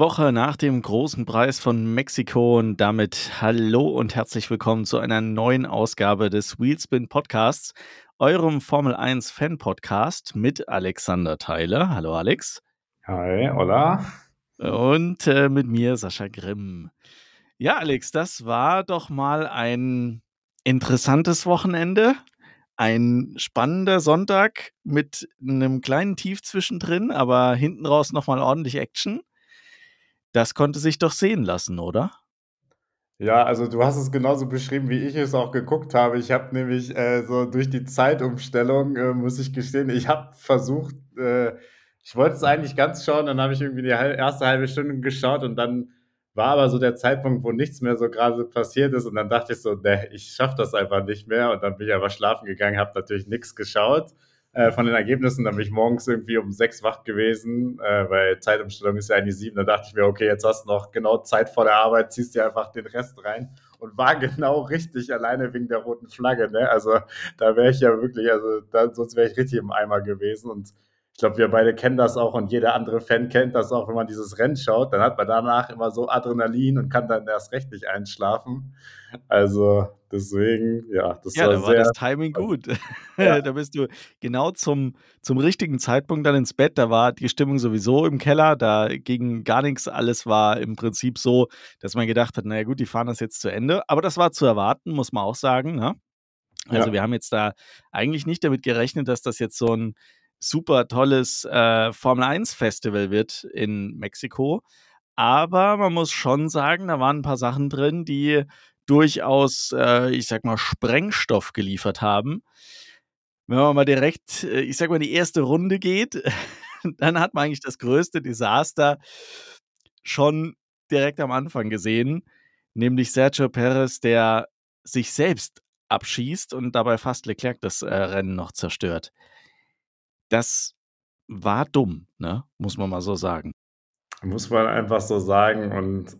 Woche nach dem großen Preis von Mexiko und damit hallo und herzlich willkommen zu einer neuen Ausgabe des Wheelspin Podcasts, eurem Formel 1 Fan Podcast mit Alexander Theiler. Hallo Alex. Hi, hola. Und äh, mit mir Sascha Grimm. Ja, Alex, das war doch mal ein interessantes Wochenende. Ein spannender Sonntag mit einem kleinen Tief zwischendrin, aber hinten raus nochmal ordentlich Action. Das konnte sich doch sehen lassen, oder? Ja, also du hast es genauso beschrieben, wie ich es auch geguckt habe. Ich habe nämlich äh, so durch die Zeitumstellung, äh, muss ich gestehen, ich habe versucht, äh, ich wollte es eigentlich ganz schauen, dann habe ich irgendwie die erste halbe Stunde geschaut und dann war aber so der Zeitpunkt, wo nichts mehr so gerade passiert ist und dann dachte ich so, ne, ich schaffe das einfach nicht mehr und dann bin ich einfach schlafen gegangen, habe natürlich nichts geschaut äh, von den Ergebnissen. Dann bin ich morgens irgendwie um sechs wach gewesen, äh, weil Zeitumstellung ist ja eigentlich sieben. Da dachte ich mir, okay, jetzt hast du noch genau Zeit vor der Arbeit, ziehst dir einfach den Rest rein und war genau richtig alleine wegen der roten Flagge. Ne? Also da wäre ich ja wirklich, also da, sonst wäre ich richtig im Eimer gewesen und glaube, wir beide kennen das auch und jeder andere Fan kennt das auch, wenn man dieses Rennen schaut, dann hat man danach immer so Adrenalin und kann dann erst recht nicht einschlafen. Also deswegen, ja, das ja, war, da war sehr, das Timing gut. Ja. da bist du genau zum, zum richtigen Zeitpunkt dann ins Bett. Da war die Stimmung sowieso im Keller, da ging gar nichts. Alles war im Prinzip so, dass man gedacht hat, naja gut, die fahren das jetzt zu Ende. Aber das war zu erwarten, muss man auch sagen. Ne? Also ja. wir haben jetzt da eigentlich nicht damit gerechnet, dass das jetzt so ein super tolles äh, Formel 1 Festival wird in Mexiko. Aber man muss schon sagen, da waren ein paar Sachen drin, die durchaus, äh, ich sag mal, Sprengstoff geliefert haben. Wenn man mal direkt, äh, ich sag mal, die erste Runde geht, dann hat man eigentlich das größte Desaster schon direkt am Anfang gesehen, nämlich Sergio Perez, der sich selbst abschießt und dabei fast Leclerc das äh, Rennen noch zerstört. Das war dumm, ne? Muss man mal so sagen. Muss man einfach so sagen. Und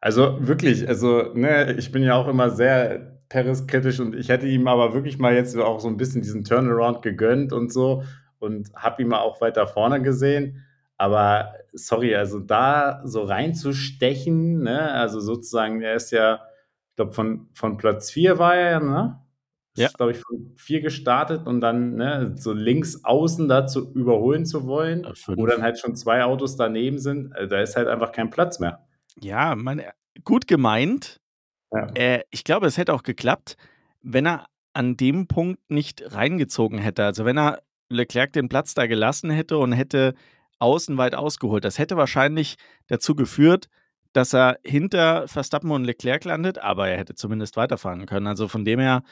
also wirklich, also, ne, ich bin ja auch immer sehr Paris-kritisch und ich hätte ihm aber wirklich mal jetzt auch so ein bisschen diesen Turnaround gegönnt und so und habe ihn mal auch weiter vorne gesehen. Aber sorry, also da so reinzustechen, ne, also sozusagen, er ist ja, ich glaube, von, von Platz 4 war er, ne? Ja. glaube ich, von vier gestartet und dann ne, so links außen dazu überholen zu wollen, wo dann halt schon zwei Autos daneben sind, äh, da ist halt einfach kein Platz mehr. Ja, man, gut gemeint. Ja. Äh, ich glaube, es hätte auch geklappt, wenn er an dem Punkt nicht reingezogen hätte. Also wenn er Leclerc den Platz da gelassen hätte und hätte außen weit ausgeholt. Das hätte wahrscheinlich dazu geführt, dass er hinter Verstappen und Leclerc landet, aber er hätte zumindest weiterfahren können. Also von dem her,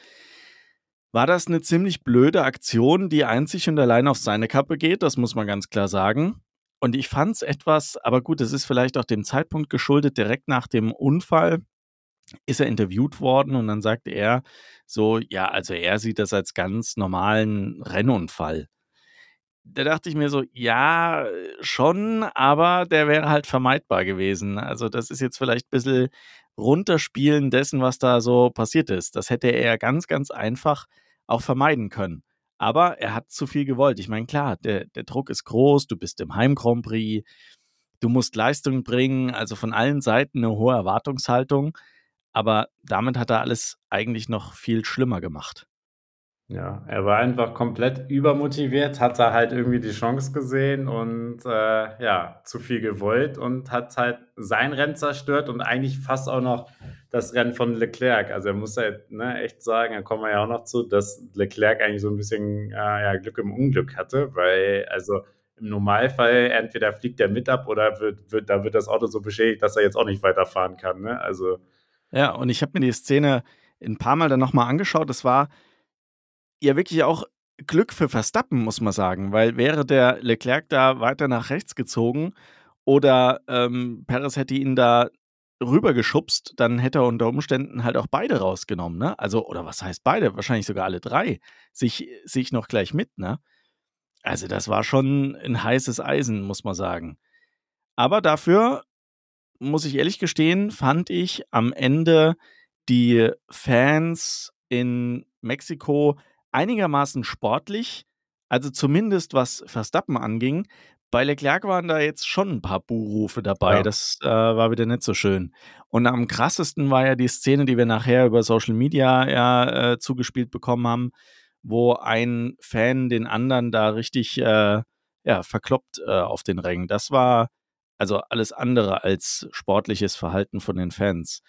war das eine ziemlich blöde Aktion, die einzig und allein auf seine Kappe geht, das muss man ganz klar sagen. Und ich fand es etwas, aber gut, es ist vielleicht auch dem Zeitpunkt geschuldet, direkt nach dem Unfall ist er interviewt worden und dann sagte er so, ja, also er sieht das als ganz normalen Rennunfall. Da dachte ich mir so, ja, schon, aber der wäre halt vermeidbar gewesen. Also das ist jetzt vielleicht ein bisschen runterspielen dessen, was da so passiert ist. Das hätte er ganz, ganz einfach auch vermeiden können. Aber er hat zu viel gewollt. Ich meine, klar, der, der Druck ist groß, du bist im Heim Grand Prix, du musst Leistung bringen, also von allen Seiten eine hohe Erwartungshaltung. Aber damit hat er alles eigentlich noch viel schlimmer gemacht. Ja, er war einfach komplett übermotiviert, hat da halt irgendwie die Chance gesehen und äh, ja, zu viel gewollt und hat halt sein Rennen zerstört und eigentlich fast auch noch das Rennen von Leclerc. Also er muss halt ne, echt sagen, da kommen wir ja auch noch zu, dass Leclerc eigentlich so ein bisschen äh, ja, Glück im Unglück hatte, weil also im Normalfall entweder fliegt er mit ab oder wird, wird, da wird das Auto so beschädigt, dass er jetzt auch nicht weiterfahren kann. Ne? Also ja, und ich habe mir die Szene ein paar Mal dann nochmal angeschaut. Es war ja wirklich auch Glück für Verstappen, muss man sagen, weil wäre der Leclerc da weiter nach rechts gezogen oder ähm, Perez hätte ihn da rübergeschubst, dann hätte er unter Umständen halt auch beide rausgenommen, ne? Also, oder was heißt beide? Wahrscheinlich sogar alle drei sich, sich noch gleich mit, ne? Also, das war schon ein heißes Eisen, muss man sagen. Aber dafür, muss ich ehrlich gestehen, fand ich am Ende die Fans in Mexiko einigermaßen sportlich. Also zumindest was Verstappen anging. Bei Leclerc waren da jetzt schon ein paar Buhrufe dabei. Ja. Das äh, war wieder nicht so schön. Und am krassesten war ja die Szene, die wir nachher über Social Media ja äh, zugespielt bekommen haben, wo ein Fan den anderen da richtig äh, ja, verkloppt äh, auf den Rängen. Das war also alles andere als sportliches Verhalten von den Fans.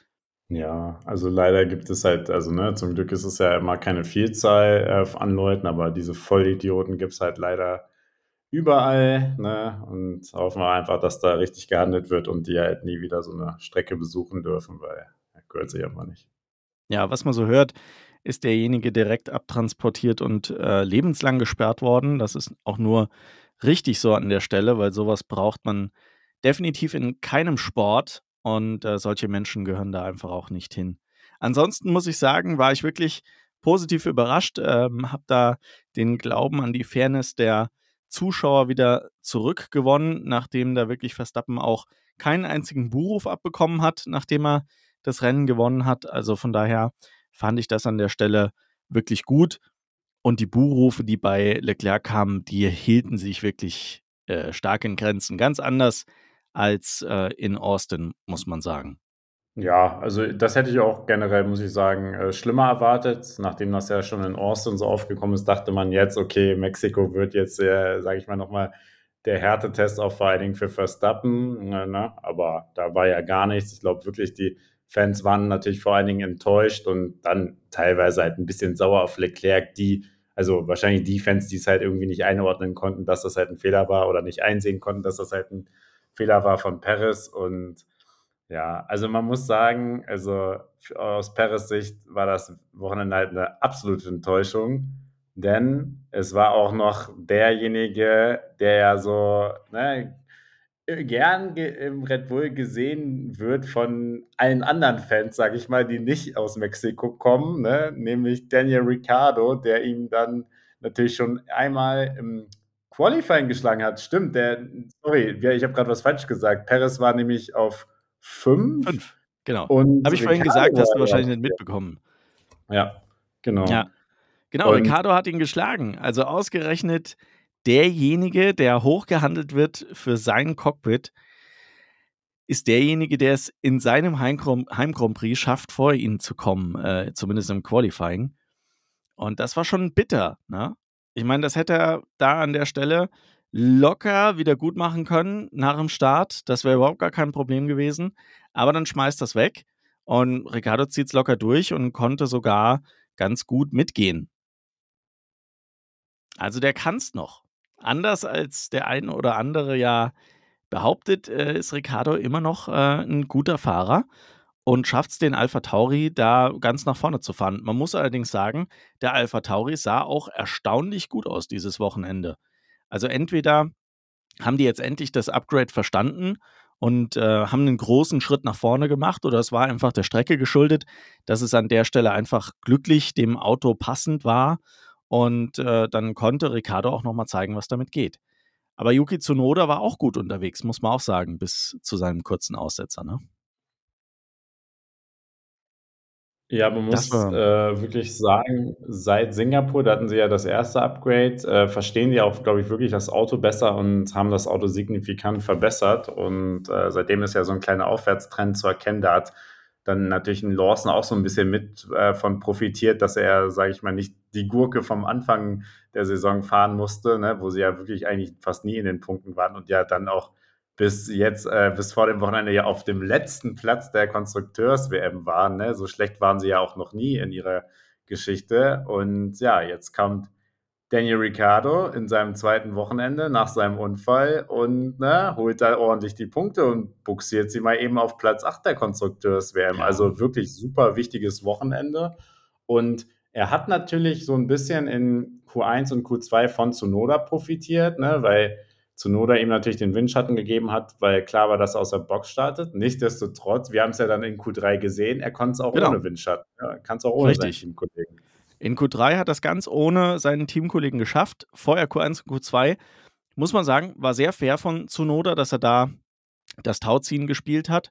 Ja, also leider gibt es halt also, ne, zum Glück ist es ja immer keine Vielzahl, äh, an Leuten, aber diese Vollidioten gibt's halt leider überall, ne? Und hoffen wir einfach, dass da richtig gehandelt wird und die halt nie wieder so eine Strecke besuchen dürfen, weil gehört sich einfach nicht. Ja, was man so hört, ist derjenige direkt abtransportiert und äh, lebenslang gesperrt worden. Das ist auch nur richtig so an der Stelle, weil sowas braucht man definitiv in keinem Sport. Und äh, solche Menschen gehören da einfach auch nicht hin. Ansonsten muss ich sagen, war ich wirklich positiv überrascht, ähm, habe da den Glauben an die Fairness der Zuschauer wieder zurückgewonnen, nachdem da wirklich Verstappen auch keinen einzigen Buhruf abbekommen hat, nachdem er das Rennen gewonnen hat. Also von daher fand ich das an der Stelle wirklich gut. Und die Buhrufe, die bei Leclerc kamen, die hielten sich wirklich äh, stark in Grenzen. Ganz anders als äh, in Austin, muss man sagen. Ja, also das hätte ich auch generell, muss ich sagen, äh, schlimmer erwartet. Nachdem das ja schon in Austin so aufgekommen ist, dachte man jetzt, okay, Mexiko wird jetzt, äh, sage ich mal, nochmal der Härtetest auch vor allen Dingen für Verstappen. Äh, ne? Aber da war ja gar nichts. Ich glaube wirklich, die Fans waren natürlich vor allen Dingen enttäuscht und dann teilweise halt ein bisschen sauer auf Leclerc, die, also wahrscheinlich die Fans, die es halt irgendwie nicht einordnen konnten, dass das halt ein Fehler war oder nicht einsehen konnten, dass das halt ein Fehler war von Perez. Und ja, also man muss sagen, also aus Perez Sicht war das Wochenende halt eine absolute Enttäuschung. Denn es war auch noch derjenige, der ja so ne, gern im Red Bull gesehen wird von allen anderen Fans, sage ich mal, die nicht aus Mexiko kommen, ne? nämlich Daniel Ricciardo, der ihm dann natürlich schon einmal im Qualifying geschlagen hat. Stimmt, der, sorry, ich habe gerade was falsch gesagt. Perez war nämlich auf 5. Fünf, genau. Und Habe ich vorhin gesagt, hast du wahrscheinlich nicht mitbekommen. Ja, genau. Ja, genau. Und- Ricardo hat ihn geschlagen. Also ausgerechnet derjenige, der hochgehandelt wird für sein Cockpit, ist derjenige, der es in seinem Heim- Heim-Grand Prix schafft, vor ihnen zu kommen, äh, zumindest im Qualifying. Und das war schon bitter. Ne? Ich meine, das hätte er da an der Stelle locker wieder gut machen können nach dem Start. Das wäre überhaupt gar kein Problem gewesen. Aber dann schmeißt das weg und Ricardo zieht es locker durch und konnte sogar ganz gut mitgehen. Also der kann es noch. Anders als der eine oder andere ja behauptet, äh, ist Ricardo immer noch äh, ein guter Fahrer und schafft es den Alpha Tauri da ganz nach vorne zu fahren. Man muss allerdings sagen, der Alpha Tauri sah auch erstaunlich gut aus dieses Wochenende. Also entweder haben die jetzt endlich das Upgrade verstanden und äh, haben einen großen Schritt nach vorne gemacht oder es war einfach der Strecke geschuldet, dass es an der Stelle einfach glücklich dem Auto passend war und äh, dann konnte Ricardo auch nochmal zeigen, was damit geht. Aber Yuki Tsunoda war auch gut unterwegs, muss man auch sagen, bis zu seinem kurzen Aussetzer. Ne? Ja, man Das muss war- äh, wirklich sagen, seit Singapur, da hatten sie ja das erste Upgrade, äh, verstehen die auch, glaube ich, wirklich das Auto besser und haben das Auto signifikant verbessert. Und äh, seitdem ist ja so ein kleiner Aufwärtstrend zu erkennen. Da hat dann natürlich ein Lawson auch so ein bisschen mit äh, von profitiert, dass er, sage ich mal, nicht die Gurke vom Anfang der Saison fahren musste, ne, wo sie ja wirklich eigentlich fast nie in den Punkten waren und ja dann auch bis jetzt, äh, bis vor dem Wochenende ja auf dem letzten Platz der Konstrukteurs-WM waren. Ne? So schlecht waren sie ja auch noch nie in ihrer Geschichte. Und ja, jetzt kommt Daniel Ricciardo in seinem zweiten Wochenende nach seinem Unfall und ne, holt da ordentlich die Punkte und buxiert sie mal eben auf Platz 8 der Konstrukteurs-WM. Ja. Also wirklich super wichtiges Wochenende. Und er hat natürlich so ein bisschen in Q1 und Q2 von Tsunoda profitiert, ne, weil Tsunoda ihm natürlich den Windschatten gegeben hat, weil klar war, dass er aus der Box startet. Nichtsdestotrotz, wir haben es ja dann in Q3 gesehen, er konnte es auch Genau. ohne Windschatten. Ja, kann es auch ohne Richtig. seinen Teamkollegen. In Q3 hat das ganz ohne seinen Teamkollegen geschafft. Vorher Q1 und Q2, muss man sagen, war sehr fair von Tsunoda, dass er da das Tauziehen gespielt hat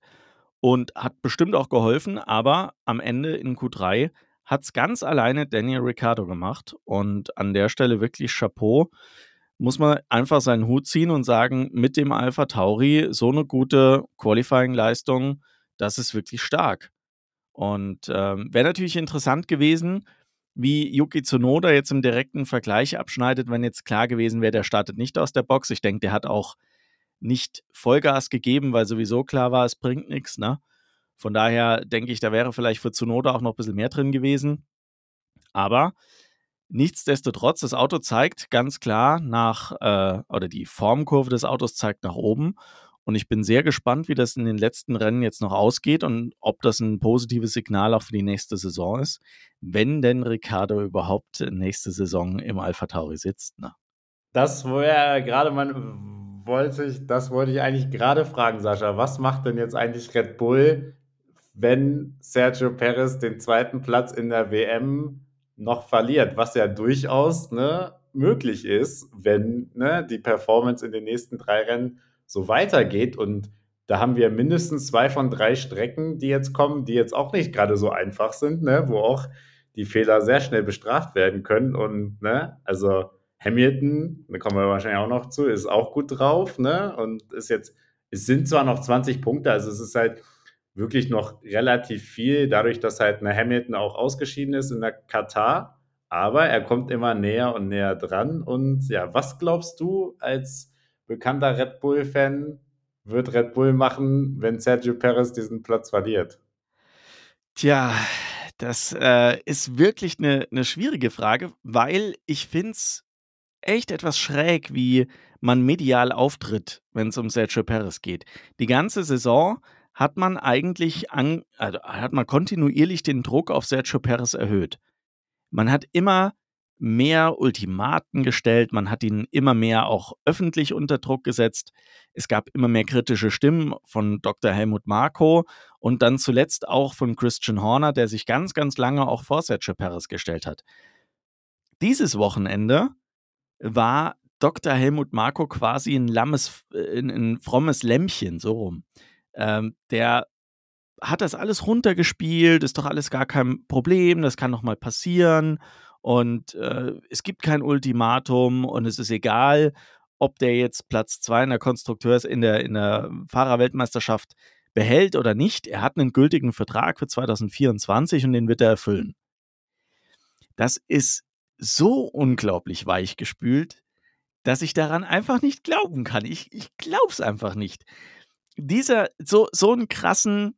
und hat bestimmt auch geholfen, aber am Ende in Q3 hat es ganz alleine Daniel Ricciardo gemacht. Und an der Stelle wirklich Chapeau. Muss man einfach seinen Hut ziehen und sagen, mit dem Alpha Tauri so eine gute Qualifying-Leistung, das ist wirklich stark. Und ähm, wäre natürlich interessant gewesen, wie Yuki Tsunoda jetzt im direkten Vergleich abschneidet, wenn jetzt klar gewesen wäre, der startet nicht aus der Box. Ich denke, der hat auch nicht Vollgas gegeben, weil sowieso klar war, es bringt nichts. Ne? Von daher denke ich, da wäre vielleicht für Tsunoda auch noch ein bisschen mehr drin gewesen. Aber nichtsdestotrotz, das Auto zeigt ganz klar nach, äh, oder die Formkurve des Autos zeigt nach oben. Und ich bin sehr gespannt, wie das in den letzten Rennen jetzt noch ausgeht und ob das ein positives Signal auch für die nächste Saison ist, wenn denn Ricardo überhaupt nächste Saison im Alpha Tauri sitzt. Ne? Das wäre gerade mein, wollte ich, das wollte ich eigentlich gerade fragen, Sascha. Was macht denn jetzt eigentlich Red Bull, wenn Sergio Perez den zweiten Platz in der WM noch verliert, was ja durchaus ne, möglich ist, wenn ne, die Performance in den nächsten drei Rennen so weitergeht. Und da haben wir mindestens zwei von drei Strecken, die jetzt kommen, die jetzt auch nicht gerade so einfach sind, ne? wo auch die Fehler sehr schnell bestraft werden können. Und ne, also Hamilton, da kommen wir wahrscheinlich auch noch zu, ist auch gut drauf, ne? Und ist jetzt, es sind zwar noch 20 Punkte, also es ist halt wirklich noch relativ viel, dadurch, dass halt eine Hamilton auch ausgeschieden ist in der Katar. Aber er kommt immer näher und näher dran. Und ja, was glaubst du als bekannter Red Bull-Fan wird Red Bull machen, wenn Sergio Perez diesen Platz verliert? Tja, das äh, ist wirklich eine, eine schwierige Frage, weil ich finde es echt etwas schräg, wie man medial auftritt, wenn es um Sergio Perez geht. Die ganze Saison hat man eigentlich an, also hat man kontinuierlich den Druck auf Sergio Perez erhöht. Man hat immer mehr Ultimaten gestellt, man hat ihn immer mehr auch öffentlich unter Druck gesetzt. Es gab immer mehr kritische Stimmen von Dr. Helmut Marko und dann zuletzt auch von Christian Horner, der sich ganz, ganz lange auch vor Sergio Perez gestellt hat. Dieses Wochenende war Dr. Helmut Marko quasi ein lammes, äh, ein, ein frommes Lämmchen, so rum. Ähm, der hat das alles runtergespielt, ist doch alles gar kein Problem, das kann noch mal passieren und äh, es gibt kein Ultimatum und es ist egal, ob der jetzt Platz 2 in der Konstrukteurs in der, in der Fahrerweltmeisterschaft behält oder nicht. Er hat einen gültigen Vertrag für 2024 und den wird er erfüllen. Das ist so unglaublich weichgespült, dass ich daran einfach nicht glauben kann. Ich, ich glaube es einfach nicht. Dieser, so, so einen krassen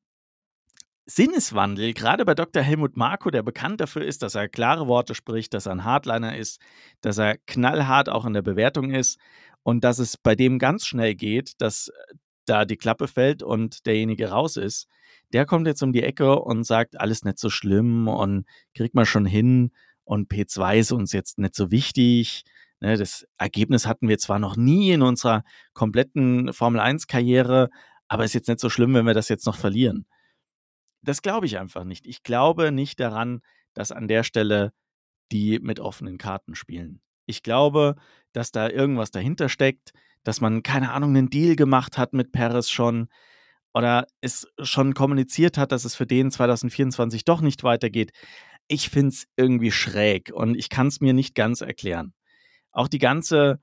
Sinneswandel, gerade bei Dr. Helmut Marko, der bekannt dafür ist, dass er klare Worte spricht, dass er ein Hardliner ist, dass er knallhart auch in der Bewertung ist und dass es bei dem ganz schnell geht, dass äh, da die Klappe fällt und derjenige raus ist, der kommt jetzt um die Ecke und sagt, alles nicht so schlimm und kriegt man schon hin und P2 ist uns jetzt nicht so wichtig. Ne, das Ergebnis hatten wir zwar noch nie in unserer kompletten Formel 1-Karriere, aber ist jetzt nicht so schlimm, wenn wir das jetzt noch verlieren das glaube ich einfach nicht. Ich glaube nicht daran, dass an der Stelle die mit offenen Karten spielen. Ich glaube, dass da irgendwas dahinter steckt, dass man, keine Ahnung, einen Deal gemacht hat mit Paris schon oder es schon kommuniziert hat, dass es für den 2024 doch nicht weitergeht. Ich finde es irgendwie schräg und ich kann es mir nicht ganz erklären. Auch die ganze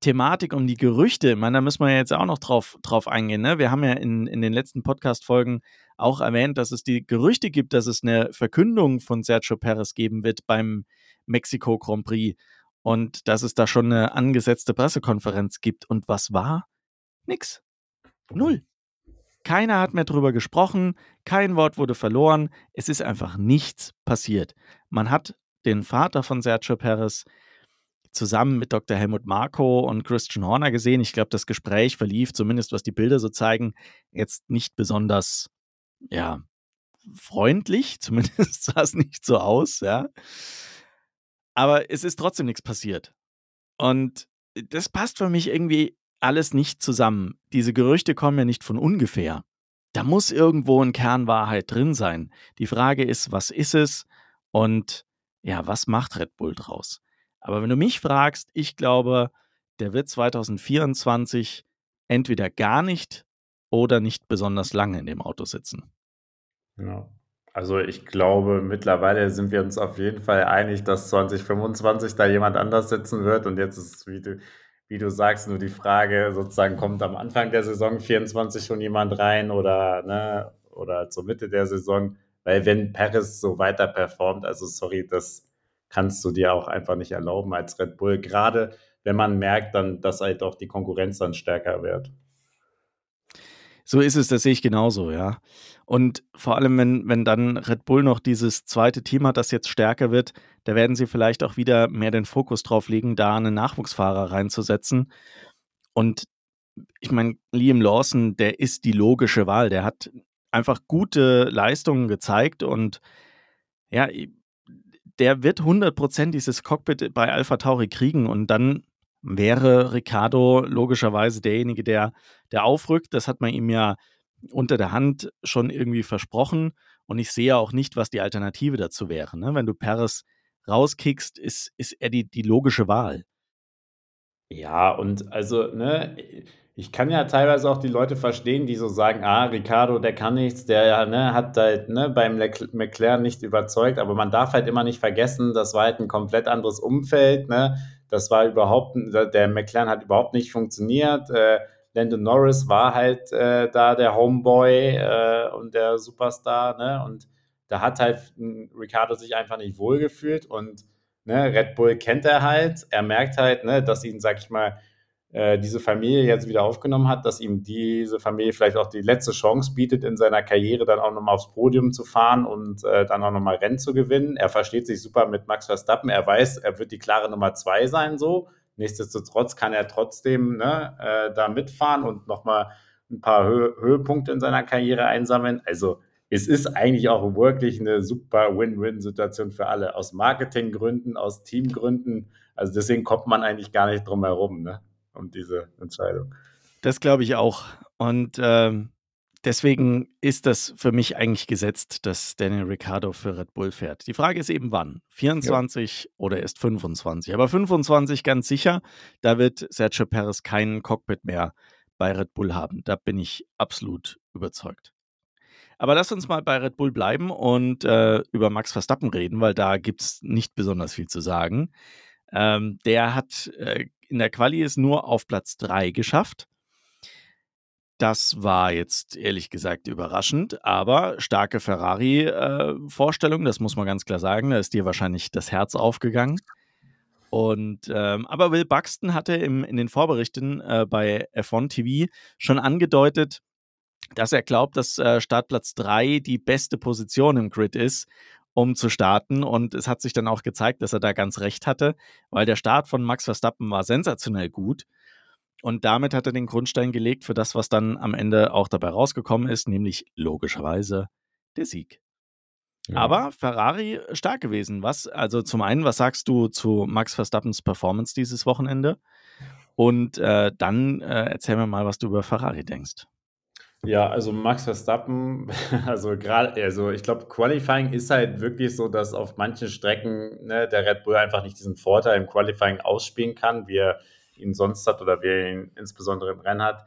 Thematik um die Gerüchte, ich meine, da müssen wir ja jetzt auch noch drauf, drauf eingehen. Ne? Wir haben ja in, in den letzten Podcast-Folgen auch erwähnt, dass es die Gerüchte gibt, dass es eine Verkündung von Sergio Perez geben wird beim Mexiko Grand Prix und dass es da schon eine angesetzte Pressekonferenz gibt. Und was war? Nix. Null. Keiner hat mehr drüber gesprochen, kein Wort wurde verloren, es ist einfach nichts passiert. Man hat den Vater von Sergio Perez zusammen mit Dr. Helmut Marko und Christian Horner gesehen. Ich glaube, das Gespräch verlief, zumindest was die Bilder so zeigen, jetzt nicht besonders, ja, freundlich. Zumindest sah es nicht so aus, ja. Aber es ist trotzdem nichts passiert. Und das passt für mich irgendwie alles nicht zusammen. Diese Gerüchte kommen ja nicht von ungefähr. Da muss irgendwo ein Kern Wahrheit drin sein. Die Frage ist, was ist es? Und ja, was macht Red Bull draus? Aber wenn du mich fragst, ich glaube, der wird 2024 entweder gar nicht oder nicht besonders lange in dem Auto sitzen. Ja. Also, ich glaube, mittlerweile sind wir uns auf jeden Fall einig, dass 2025 da jemand anders sitzen wird und jetzt ist, wie du wie du sagst, nur die Frage sozusagen, kommt am Anfang der Saison 24 schon jemand rein oder ne, oder zur Mitte der Saison? Weil wenn Perez so weiter performt, also sorry, das kannst du dir auch einfach nicht erlauben als Red Bull, Gerade wenn man merkt dann, dass halt auch die Konkurrenz dann stärker wird. So ist es, das sehe ich genauso, ja. Und vor allem, wenn wenn dann Red Bull noch dieses zweite Team hat, das jetzt stärker wird, da werden sie vielleicht auch wieder mehr den Fokus drauf legen, da einen Nachwuchsfahrer reinzusetzen. Und ich meine, Liam Lawson, der ist die logische Wahl. Der hat einfach gute Leistungen gezeigt und ja, der wird 100% dieses Cockpit bei Alpha Tauri kriegen und dann wäre Ricardo logischerweise derjenige, der, der aufrückt. Das hat man ihm ja unter der Hand schon irgendwie versprochen. Und ich sehe auch nicht, was die Alternative dazu wäre. Ne? Wenn du Paris rauskickst, ist, ist er die, die logische Wahl. Ja, und also, ne, ich kann ja teilweise auch die Leute verstehen, die so sagen: „Ah, Ricardo, der kann nichts, der, ne, hat halt, ne, beim McLaren nicht überzeugt.“ Aber man darf halt immer nicht vergessen, das war halt ein komplett anderes Umfeld, ne? Das war überhaupt der McLaren hat überhaupt nicht funktioniert. Äh, Lando Norris war halt äh, da der Homeboy äh, und der Superstar, ne? Und da hat halt Ricardo sich einfach nicht wohlgefühlt und ne, Red Bull kennt er halt. Er merkt halt, ne, dass ihn, sag ich mal, diese Familie jetzt wieder aufgenommen hat, dass ihm diese Familie vielleicht auch die letzte Chance bietet, in seiner Karriere dann auch nochmal aufs Podium zu fahren und äh, dann auch nochmal Rennen zu gewinnen. Er versteht sich super mit Max Verstappen. Er weiß, er wird die klare Nummer zwei sein, so. Nichtsdestotrotz kann er trotzdem ne, äh, da mitfahren und nochmal ein paar Hö Höhepunkte in seiner Karriere einsammeln. Also es ist eigentlich auch wirklich eine super Win-Win-Situation für alle. Aus Marketinggründen, aus Teamgründen. Also deswegen kommt man eigentlich gar nicht drum herum. Ne? Um diese Entscheidung. Das glaube ich auch. Und ähm, deswegen ist das für mich eigentlich gesetzt, dass Daniel Ricciardo für Red Bull fährt. Die Frage ist eben wann? 24 ja. oder erst 25? Aber 25 ganz sicher, da wird Sergio Perez keinen Cockpit mehr bei Red Bull haben. Da bin ich absolut überzeugt. Aber lass uns mal bei Red Bull bleiben und äh, über Max Verstappen reden, weil da gibt es nicht besonders viel zu sagen. Ähm, der hat äh, in der Quali es nur auf Platz 3 geschafft. Das war jetzt ehrlich gesagt überraschend, aber starke Ferrari-Vorstellung, äh, das muss man ganz klar sagen. Da ist dir wahrscheinlich das Herz aufgegangen. Und ähm, aber Will Buxton hatte im, in den Vorberichten äh, bei F1 TV schon angedeutet, dass er glaubt, dass äh, Startplatz 3 die beste Position im Grid ist um zu starten. Und es hat sich dann auch gezeigt, dass er da ganz recht hatte, weil der Start von Max Verstappen war sensationell gut. Und damit hat er den Grundstein gelegt für das, was dann am Ende auch dabei rausgekommen ist, nämlich logischerweise der Sieg. Ja. Aber Ferrari stark gewesen. Was? Also zum einen, was sagst du zu Max Verstappens Performance dieses Wochenende? Und äh, dann äh, erzähl mir mal, was du über Ferrari denkst. Ja, also Max Verstappen, also gerade, also ich glaube, Qualifying ist halt wirklich so, dass auf manchen Strecken ne, der Red Bull einfach nicht diesen Vorteil im Qualifying ausspielen kann, wie er ihn sonst hat oder wie er ihn insbesondere im Rennen hat.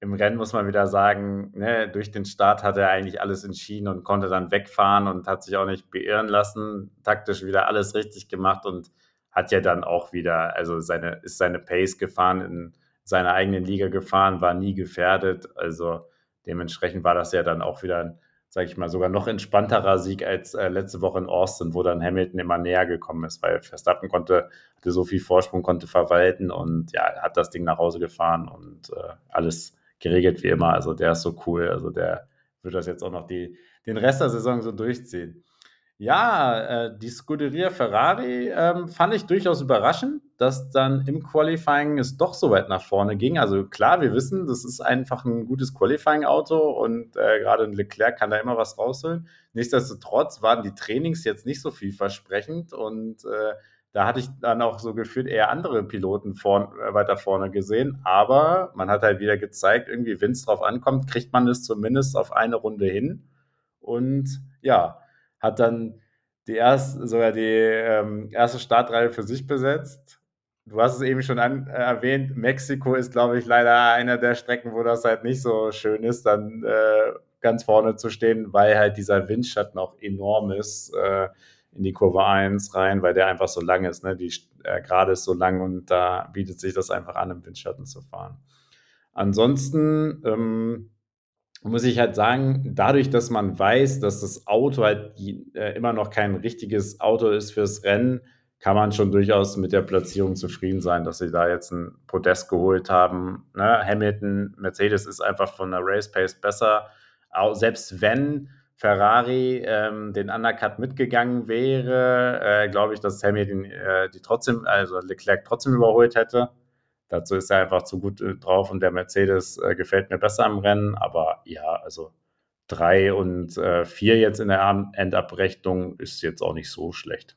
Im Rennen muss man wieder sagen, ne, durch den Start hat er eigentlich alles entschieden und konnte dann wegfahren und hat sich auch nicht beirren lassen, taktisch wieder alles richtig gemacht und hat ja dann auch wieder, also seine, ist seine Pace gefahren, in seiner eigenen Liga gefahren, war nie gefährdet. Also Dementsprechend war das ja dann auch wieder ein, sage ich mal, sogar noch entspannterer Sieg als äh, letzte Woche in Austin, wo dann Hamilton immer näher gekommen ist, weil Verstappen konnte, hatte so viel Vorsprung, konnte verwalten und ja, hat das Ding nach Hause gefahren und äh, alles geregelt wie immer. Also der ist so cool. Also der wird das jetzt auch noch die, den Rest der Saison so durchziehen. Ja, äh, die Scuderia Ferrari ähm, fand ich durchaus überraschend, dass dann im Qualifying es doch so weit nach vorne ging. Also klar, wir wissen, das ist einfach ein gutes Qualifying-Auto und äh, gerade ein Leclerc kann da immer was rausholen. Nichtsdestotrotz waren die Trainings jetzt nicht so vielversprechend und äh, da hatte ich dann auch so gefühlt eher andere Piloten vorn, äh, weiter vorne gesehen. Aber man hat halt wieder gezeigt, irgendwie, wenn es drauf ankommt, kriegt man es zumindest auf eine Runde hin. Und ja, hat dann die erste, sogar die ähm, erste Startreihe für sich besetzt. Du hast es eben schon an, äh, erwähnt, Mexiko ist, glaube ich, leider einer der Strecken, wo das halt nicht so schön ist, dann äh, ganz vorne zu stehen, weil halt dieser Windschatten auch enorm ist äh, in die Kurve 1 rein, weil der einfach so lang ist. Ne? Die äh, Gerade ist so lang und da bietet sich das einfach an, im Windschatten zu fahren. Ansonsten ähm, muss ich halt sagen, dadurch, dass man weiß, dass das Auto halt äh, immer noch kein richtiges Auto ist fürs Rennen, kann man schon durchaus mit der Platzierung zufrieden sein, dass sie da jetzt ein Podest geholt haben. Ne? Hamilton, Mercedes ist einfach von der Race Pace besser. Auch selbst wenn Ferrari ähm, den Undercut mitgegangen wäre, äh, glaube ich, dass Hamilton äh, die trotzdem, also Leclerc trotzdem überholt hätte. Dazu ist er einfach zu gut äh, drauf und der Mercedes äh, gefällt mir besser im Rennen. Aber ja, also drei und äh, vier jetzt in der Endabrechnung ist jetzt auch nicht so schlecht.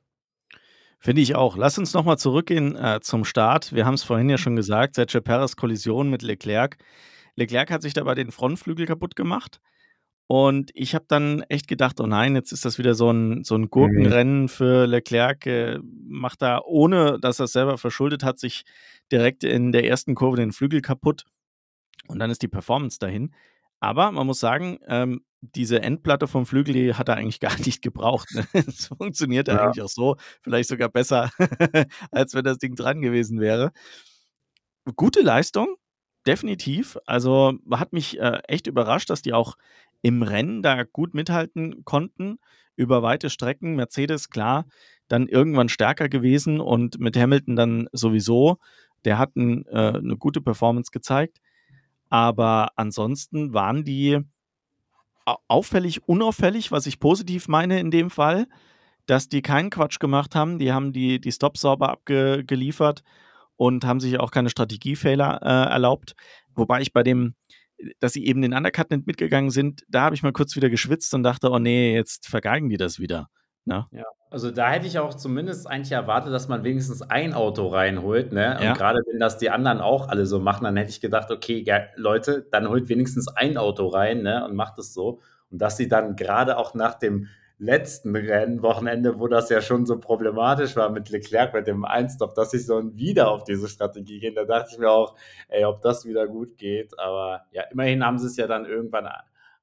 Finde ich auch. Lass uns nochmal zurückgehen äh, zum Start. Wir haben es vorhin ja schon gesagt, Sergio Perez Kollision mit Leclerc. Leclerc hat sich dabei den Frontflügel kaputt gemacht. Und ich habe dann echt gedacht, oh nein, jetzt ist das wieder so ein, so ein mhm. Gurkenrennen für Leclerc. Äh, macht da, ohne dass er es selber verschuldet hat, sich direkt in der ersten Kurve den Flügel kaputt. Und dann ist die Performance dahin. Aber man muss sagen, ähm, diese Endplatte vom Flügel, die hat er eigentlich gar nicht gebraucht. Ne? Es funktioniert ja. eigentlich auch so, vielleicht sogar besser, als wenn das Ding dran gewesen wäre. Gute Leistung, definitiv. Also hat mich äh, echt überrascht, dass die auch im Rennen da gut mithalten konnten über weite Strecken. Mercedes, klar, dann irgendwann stärker gewesen und mit Hamilton dann sowieso. Der hat ein, äh, eine gute Performance gezeigt. Aber ansonsten waren die auffällig, unauffällig, was ich positiv meine in dem Fall, dass die keinen Quatsch gemacht haben. Die haben die, die Stops sauber abgeliefert und haben sich auch keine Strategiefehler äh, erlaubt. Wobei ich bei dem, dass sie eben den Undercut nicht mitgegangen sind, da habe ich mal kurz wieder geschwitzt und dachte, oh nee, jetzt vergeigen die das wieder. Ne? Ja, also da hätte ich auch zumindest eigentlich erwartet, dass man wenigstens ein Auto reinholt, ne? Und ja. gerade wenn das die anderen auch alle so machen, dann hätte ich gedacht, okay, ja, Leute, dann holt wenigstens ein Auto rein, ne? Und macht es so. Und dass sie dann gerade auch nach dem letzten Rennwochenende, wo das ja schon so problematisch war mit Leclerc mit dem Einstop, dass sie so wieder auf diese Strategie gehen, da dachte ich mir auch, ey, ob das wieder gut geht. Aber ja, immerhin haben sie es ja dann irgendwann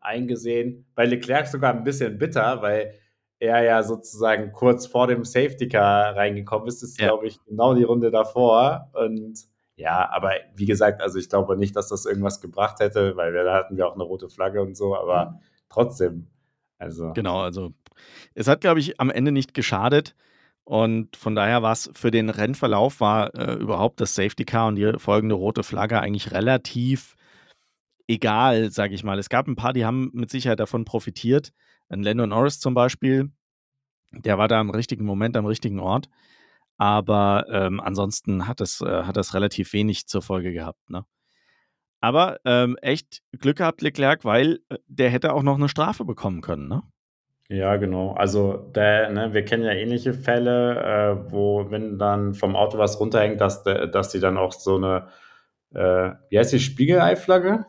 eingesehen. Bei Leclerc sogar ein bisschen bitter, weil er ja sozusagen kurz vor dem Safety Car reingekommen ist. Ist, ja. glaube ich, genau die Runde davor. Und ja, aber wie gesagt, also ich glaube nicht, dass das irgendwas gebracht hätte, weil wir, da hatten wir auch eine rote Flagge und so, aber mhm. trotzdem. Also. Genau, also es hat, glaube ich, am Ende nicht geschadet. Und von daher war es für den Rennverlauf war äh, überhaupt das Safety Car und die folgende rote Flagge eigentlich relativ egal, sage ich mal. Es gab ein paar, die haben mit Sicherheit davon profitiert. Ein Lando Norris zum Beispiel, der war da im richtigen Moment am richtigen Ort. Aber ähm, ansonsten hat es, äh, hat das relativ wenig zur Folge gehabt. Ne? Aber ähm, echt Glück gehabt, Leclerc, weil äh, der hätte auch noch eine Strafe bekommen können. Ne? Ja, genau. Also der, ne, wir kennen ja ähnliche Fälle, äh, wo wenn dann vom Auto was runterhängt, dass, dass die dann auch so eine, äh, wie heißt die, Spiegelei-Flagge?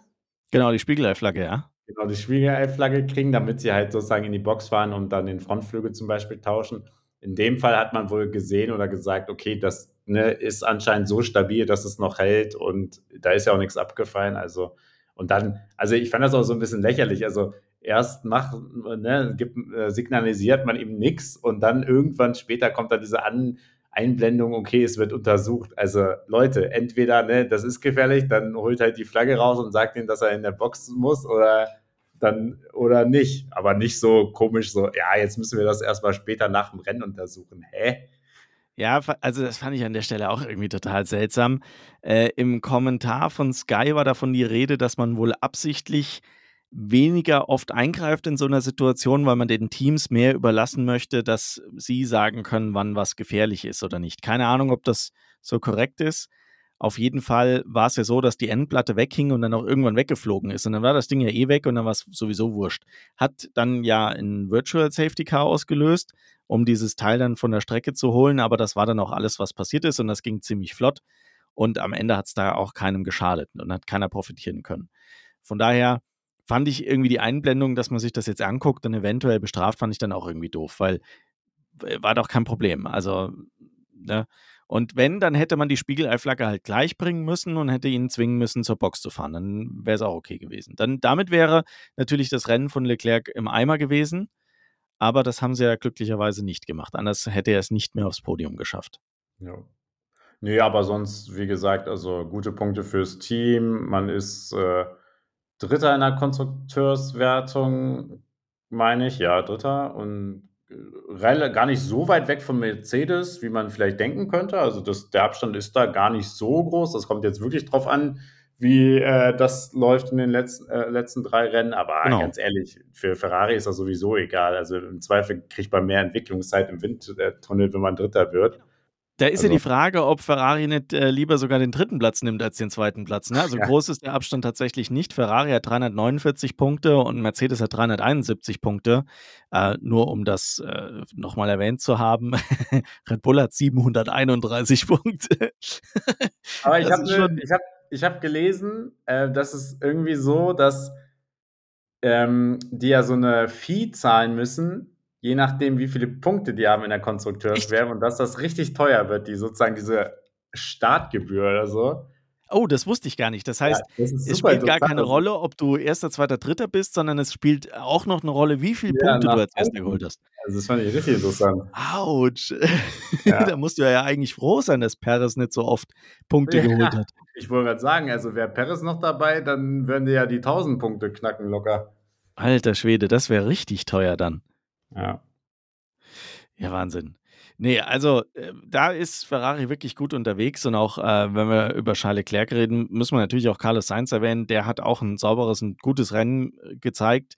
Genau, die Spiegelei-Flagge, ja. Genau, die Spiegelei-Flagge kriegen, damit sie halt sozusagen in die Box fahren und dann den Frontflügel zum Beispiel tauschen. In dem Fall hat man wohl gesehen oder gesagt, okay, das ne, ist anscheinend so stabil, dass es noch hält und da ist ja auch nichts abgefallen. Also, und dann, also ich fand das auch so ein bisschen lächerlich. Also erst macht, ne, gibt, äh, signalisiert man ihm nichts und dann irgendwann später kommt da diese An Einblendung, okay, es wird untersucht. Also Leute, entweder, ne, das ist gefährlich, dann holt halt die Flagge raus und sagt ihm, dass er in der Box muss oder dann oder nicht. Aber nicht so komisch, so, ja, jetzt müssen wir das erstmal später nach dem Rennen untersuchen. Hä? Ja, also das fand ich an der Stelle auch irgendwie total seltsam. Äh, Im Kommentar von Sky war davon die Rede, dass man wohl absichtlich weniger oft eingreift in so einer Situation, weil man den Teams mehr überlassen möchte, dass sie sagen können, wann was gefährlich ist oder nicht. Keine Ahnung, ob das so korrekt ist. Auf jeden Fall war es ja so, dass die Endplatte weghing und dann auch irgendwann weggeflogen ist. Und dann war das Ding ja eh weg und dann war es sowieso wurscht. Hat dann ja ein Virtual Safety Car ausgelöst, um dieses Teil dann von der Strecke zu holen. Aber das war dann auch alles, was passiert ist und das ging ziemlich flott. Und am Ende hat es da auch keinem geschadet und hat keiner profitieren können. Von daher fand ich irgendwie die Einblendung, dass man sich das jetzt anguckt und eventuell bestraft, fand ich dann auch irgendwie doof, weil war doch kein Problem. Also, ne? Und wenn, dann hätte man die Spiegeleiflagge halt gleich bringen müssen und hätte ihn zwingen müssen, zur Box zu fahren. Dann wäre es auch okay gewesen. Dann, damit wäre natürlich das Rennen von Leclerc im Eimer gewesen. Aber das haben sie ja glücklicherweise nicht gemacht. Anders hätte er es nicht mehr aufs Podium geschafft. Ja. Nee, aber sonst, wie gesagt, also gute Punkte fürs Team. Man ist äh, Dritter in der Konstrukteurswertung, meine ich. Ja, Dritter. Und äh, gar nicht so weit weg von Mercedes, wie man vielleicht denken könnte. Also das, der Abstand ist da gar nicht so groß. Das kommt jetzt wirklich drauf an, wie äh, das läuft in den letzten, äh, letzten drei Rennen. Aber genau. ganz ehrlich, für Ferrari ist das sowieso egal. Also im Zweifel kriegt man mehr Entwicklungszeit im Windtunnel, wenn man Dritter wird. Da ist also, ja die Frage, ob Ferrari nicht äh, lieber sogar den dritten Platz nimmt als den zweiten Platz. Ne? Also ja. groß ist der Abstand tatsächlich nicht. Ferrari hat 349 Punkte und Mercedes hat 371 Punkte. Äh, nur um das äh, nochmal erwähnt zu haben, Red Bull hat 731 Punkte. Aber ich habe ne, hab, hab gelesen, äh, dass es irgendwie so, dass ähm, die ja so eine Fee zahlen müssen, je nachdem, wie viele Punkte die haben in der Konstrukteurswertung und dass das richtig teuer wird, die sozusagen diese Startgebühr oder so. Oh, das wusste ich gar nicht. Das heißt, ja, das es spielt gar keine Rolle, ob du erster, zweiter, dritter bist, sondern es spielt auch noch eine Rolle, wie viele ja, Punkte du als erster geholt hast. Also das fand ich richtig interessant. Autsch. Ja. da musst du ja eigentlich froh sein, dass Perez nicht so oft Punkte geholt hat. Ich wollte gerade sagen, also wäre Perez noch dabei, dann würden die ja die 1000 Punkte knacken locker. Alter Schwede, das wäre richtig teuer dann. Ja. Ja, Wahnsinn. Nee, also äh, da ist Ferrari wirklich gut unterwegs und auch äh, wenn wir über Charles Leclerc reden, müssen wir natürlich auch Carlos Sainz erwähnen. Der hat auch ein sauberes und gutes Rennen äh, gezeigt,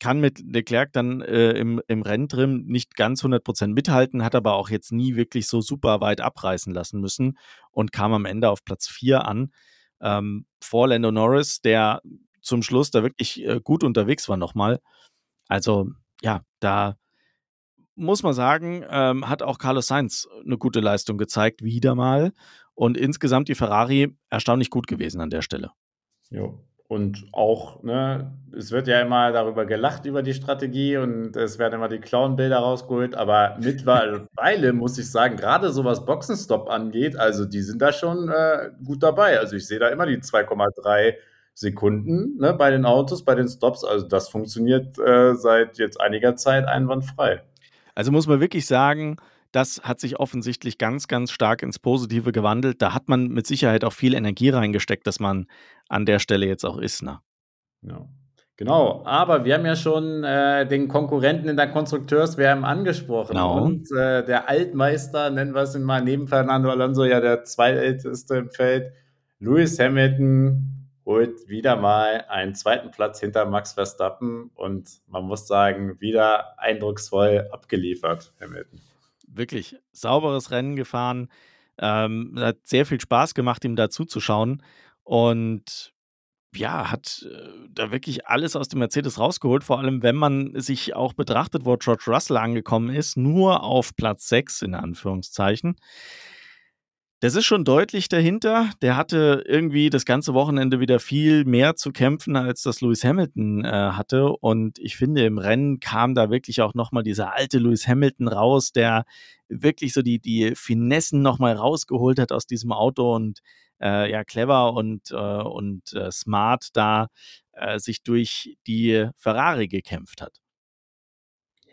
kann mit Leclerc dann äh, im, im Renntrim nicht ganz 100% mithalten, hat aber auch jetzt nie wirklich so super weit abreißen lassen müssen und kam am Ende auf Platz 4 an. Ähm, vor Lando Norris, der zum Schluss da wirklich äh, gut unterwegs war nochmal. Also ja, da muss man sagen, ähm, hat auch Carlos Sainz eine gute Leistung gezeigt, wieder mal. Und insgesamt die Ferrari erstaunlich gut gewesen an der Stelle. Jo. Und auch, ne, es wird ja immer darüber gelacht, über die Strategie und es werden immer die Clown-Bilder rausgeholt, aber mittlerweile muss ich sagen, gerade so was Boxenstopp angeht, also die sind da schon äh, gut dabei. Also ich sehe da immer die 2,3 Sekunden ne, bei den Autos, bei den Stops. Also das funktioniert äh, seit jetzt einiger Zeit einwandfrei. Also muss man wirklich sagen, das hat sich offensichtlich ganz, ganz stark ins Positive gewandelt. Da hat man mit Sicherheit auch viel Energie reingesteckt, dass man an der Stelle jetzt auch ist. Ne? Ja. Genau, aber wir haben ja schon äh, den Konkurrenten in der Konstrukteurswärme angesprochen. Genau. Und äh, der Altmeister, nennen wir es mal, neben Fernando Alonso ja der zweitälteste im Feld, Lewis Hamilton holt wieder mal einen zweiten Platz hinter Max Verstappen und man muss sagen, wieder eindrucksvoll abgeliefert, Hamilton. Wirklich sauberes Rennen gefahren. Ähm, hat sehr viel Spaß gemacht, ihm da zuzuschauen. Und ja, hat äh, da wirklich alles aus dem Mercedes rausgeholt, vor allem wenn man sich auch betrachtet, wo George Russell angekommen ist, nur auf Platz 6 in Anführungszeichen. Das ist schon deutlich dahinter. Der hatte irgendwie das ganze Wochenende wieder viel mehr zu kämpfen, als das Lewis Hamilton äh, hatte. Und ich finde, im Rennen kam da wirklich auch nochmal dieser alte Lewis Hamilton raus, der wirklich so die, die Finessen nochmal rausgeholt hat aus diesem Auto und äh, ja, clever und, äh, und äh, smart da äh, sich durch die Ferrari gekämpft hat.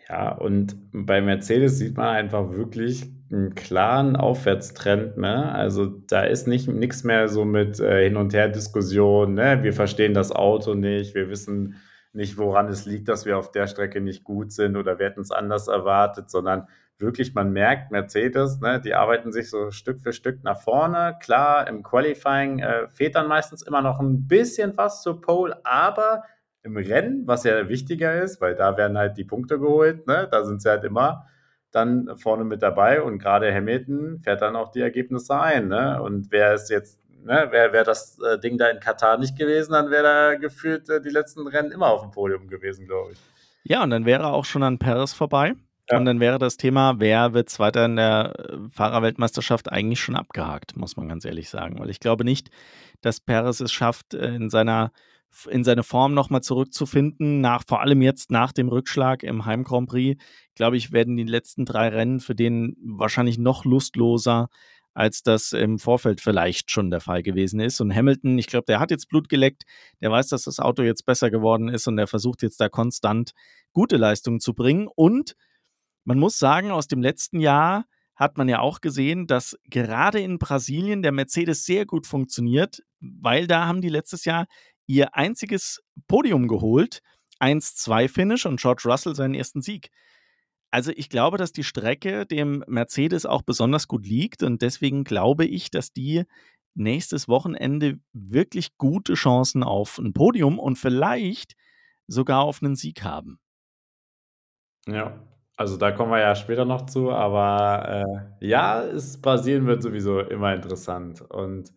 Ja, und bei Mercedes sieht man einfach wirklich einen klaren Aufwärtstrend, ne? Also, da ist nicht nichts mehr so mit, äh, Hin und Her-Diskussion, ne? Wir verstehen das Auto nicht, wir wissen nicht, woran es liegt, dass wir auf der Strecke nicht gut sind oder wir hätten es anders erwartet, sondern wirklich, man merkt, Mercedes, ne, die arbeiten sich so Stück für Stück nach vorne. Klar, im Qualifying, äh, fehlt dann meistens immer noch ein bisschen was zur Pole, aber im Rennen, was ja wichtiger ist, weil da werden halt die Punkte geholt, ne? da sind sie halt immer dann vorne mit dabei und gerade Hamilton fährt dann auch die Ergebnisse ein. Ne? Und wer ist jetzt, ne, wäre wär das äh, Ding da in Katar nicht gewesen, dann wäre da gefühlt äh, die letzten Rennen immer auf dem Podium gewesen, glaube ich. Ja, und dann wäre auch schon an Paris vorbei. Ja. Und dann wäre das Thema, wer wird Zweiter in der äh, Fahrerweltmeisterschaft eigentlich schon abgehakt, muss man ganz ehrlich sagen. Weil ich glaube nicht, dass Paris es schafft, äh, in seiner in seine Form nochmal zurückzufinden, nach, vor allem jetzt nach dem Rückschlag im Heim Grand Prix, glaube ich, werden die letzten drei Rennen für den wahrscheinlich noch lustloser, als das im Vorfeld vielleicht schon der Fall gewesen ist. Und Hamilton, ich glaube, der hat jetzt Blut geleckt, der weiß, dass das Auto jetzt besser geworden ist und der versucht jetzt da konstant gute Leistungen zu bringen. Und man muss sagen, aus dem letzten Jahr hat man ja auch gesehen, dass gerade in Brasilien der Mercedes sehr gut funktioniert, weil da haben die letztes Jahr ihr einziges Podium geholt. 1-2-Finish und George Russell seinen ersten Sieg. Also ich glaube, dass die Strecke dem Mercedes auch besonders gut liegt und deswegen glaube ich, dass die nächstes Wochenende wirklich gute Chancen auf ein Podium und vielleicht sogar auf einen Sieg haben. Ja, also da kommen wir ja später noch zu, aber äh, ja, es Brasilien wird sowieso immer interessant. Und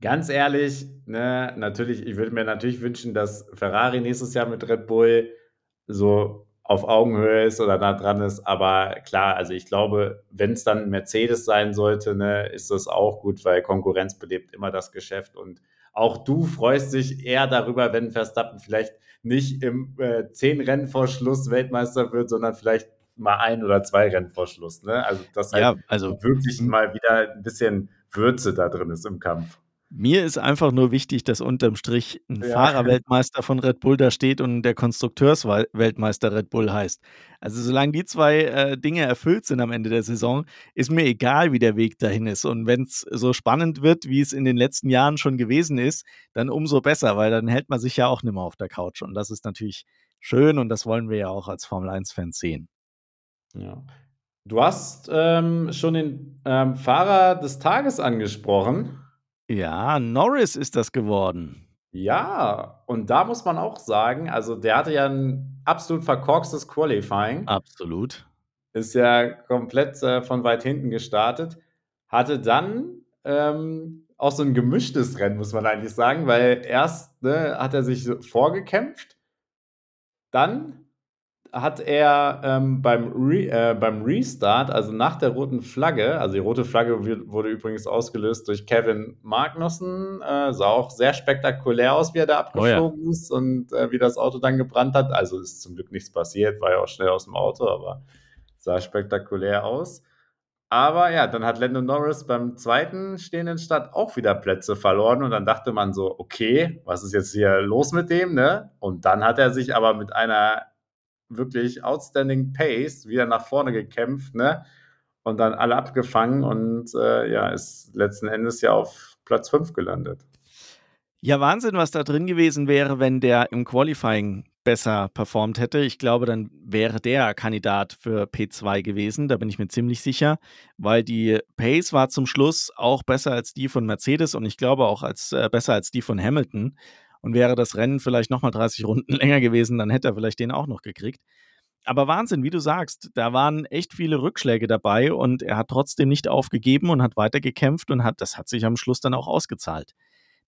ganz ehrlich, ne, natürlich, ich würde mir natürlich wünschen, dass Ferrari nächstes Jahr mit Red Bull so auf Augenhöhe ist oder nah dran ist. Aber klar, also ich glaube, wenn es dann Mercedes sein sollte, ne, ist das auch gut, weil Konkurrenz belebt immer das Geschäft. Und auch du freust dich eher darüber, wenn Verstappen vielleicht nicht im äh, zehn Rennen vor Schluss Weltmeister wird, sondern vielleicht mal ein oder zwei Rennen vor Schluss. Ne? Also, dass halt ja, also wirklich mal wieder ein bisschen Würze da drin ist im Kampf. Mir ist einfach nur wichtig, dass unterm Strich ein ja. Fahrerweltmeister von Red Bull da steht und der Konstrukteursweltmeister Red Bull heißt. Also solange die zwei äh, Dinge erfüllt sind am Ende der Saison, ist mir egal, wie der Weg dahin ist. Und wenn es so spannend wird, wie es in den letzten Jahren schon gewesen ist, dann umso besser, weil dann hält man sich ja auch nicht mehr auf der Couch. Und das ist natürlich schön und das wollen wir ja auch als Formel 1-Fans sehen. Ja. Du hast ähm, schon den ähm, Fahrer des Tages angesprochen. Ja, Norris ist das geworden. Ja, und da muss man auch sagen, also der hatte ja ein absolut verkorkstes Qualifying. Absolut. Ist ja komplett äh, von weit hinten gestartet. Hatte dann ähm, auch so ein gemischtes Rennen, muss man eigentlich sagen, weil erst ne, hat er sich vorgekämpft, dann hat er ähm, beim, Re äh, beim Restart, also nach der roten Flagge, also die rote Flagge wurde übrigens ausgelöst durch Kevin Magnussen, äh, sah auch sehr spektakulär aus, wie er da abgeflogen oh ja. ist und äh, wie das Auto dann gebrannt hat. Also ist zum Glück nichts passiert, war ja auch schnell aus dem Auto, aber sah spektakulär aus. Aber ja, dann hat Lando Norris beim zweiten stehenden Start auch wieder Plätze verloren und dann dachte man so, okay, was ist jetzt hier los mit dem, ne? Und dann hat er sich aber mit einer wirklich outstanding Pace wieder nach vorne gekämpft, ne? Und dann alle abgefangen und äh, ja, ist letzten Endes ja auf Platz 5 gelandet. Ja, Wahnsinn, was da drin gewesen wäre, wenn der im Qualifying besser performt hätte. Ich glaube, dann wäre der Kandidat für P2 gewesen, da bin ich mir ziemlich sicher, weil die Pace war zum Schluss auch besser als die von Mercedes und ich glaube auch als äh, besser als die von Hamilton. Und wäre das Rennen vielleicht nochmal 30 Runden länger gewesen, dann hätte er vielleicht den auch noch gekriegt. Aber Wahnsinn, wie du sagst, da waren echt viele Rückschläge dabei und er hat trotzdem nicht aufgegeben und hat weitergekämpft und hat, das hat sich am Schluss dann auch ausgezahlt.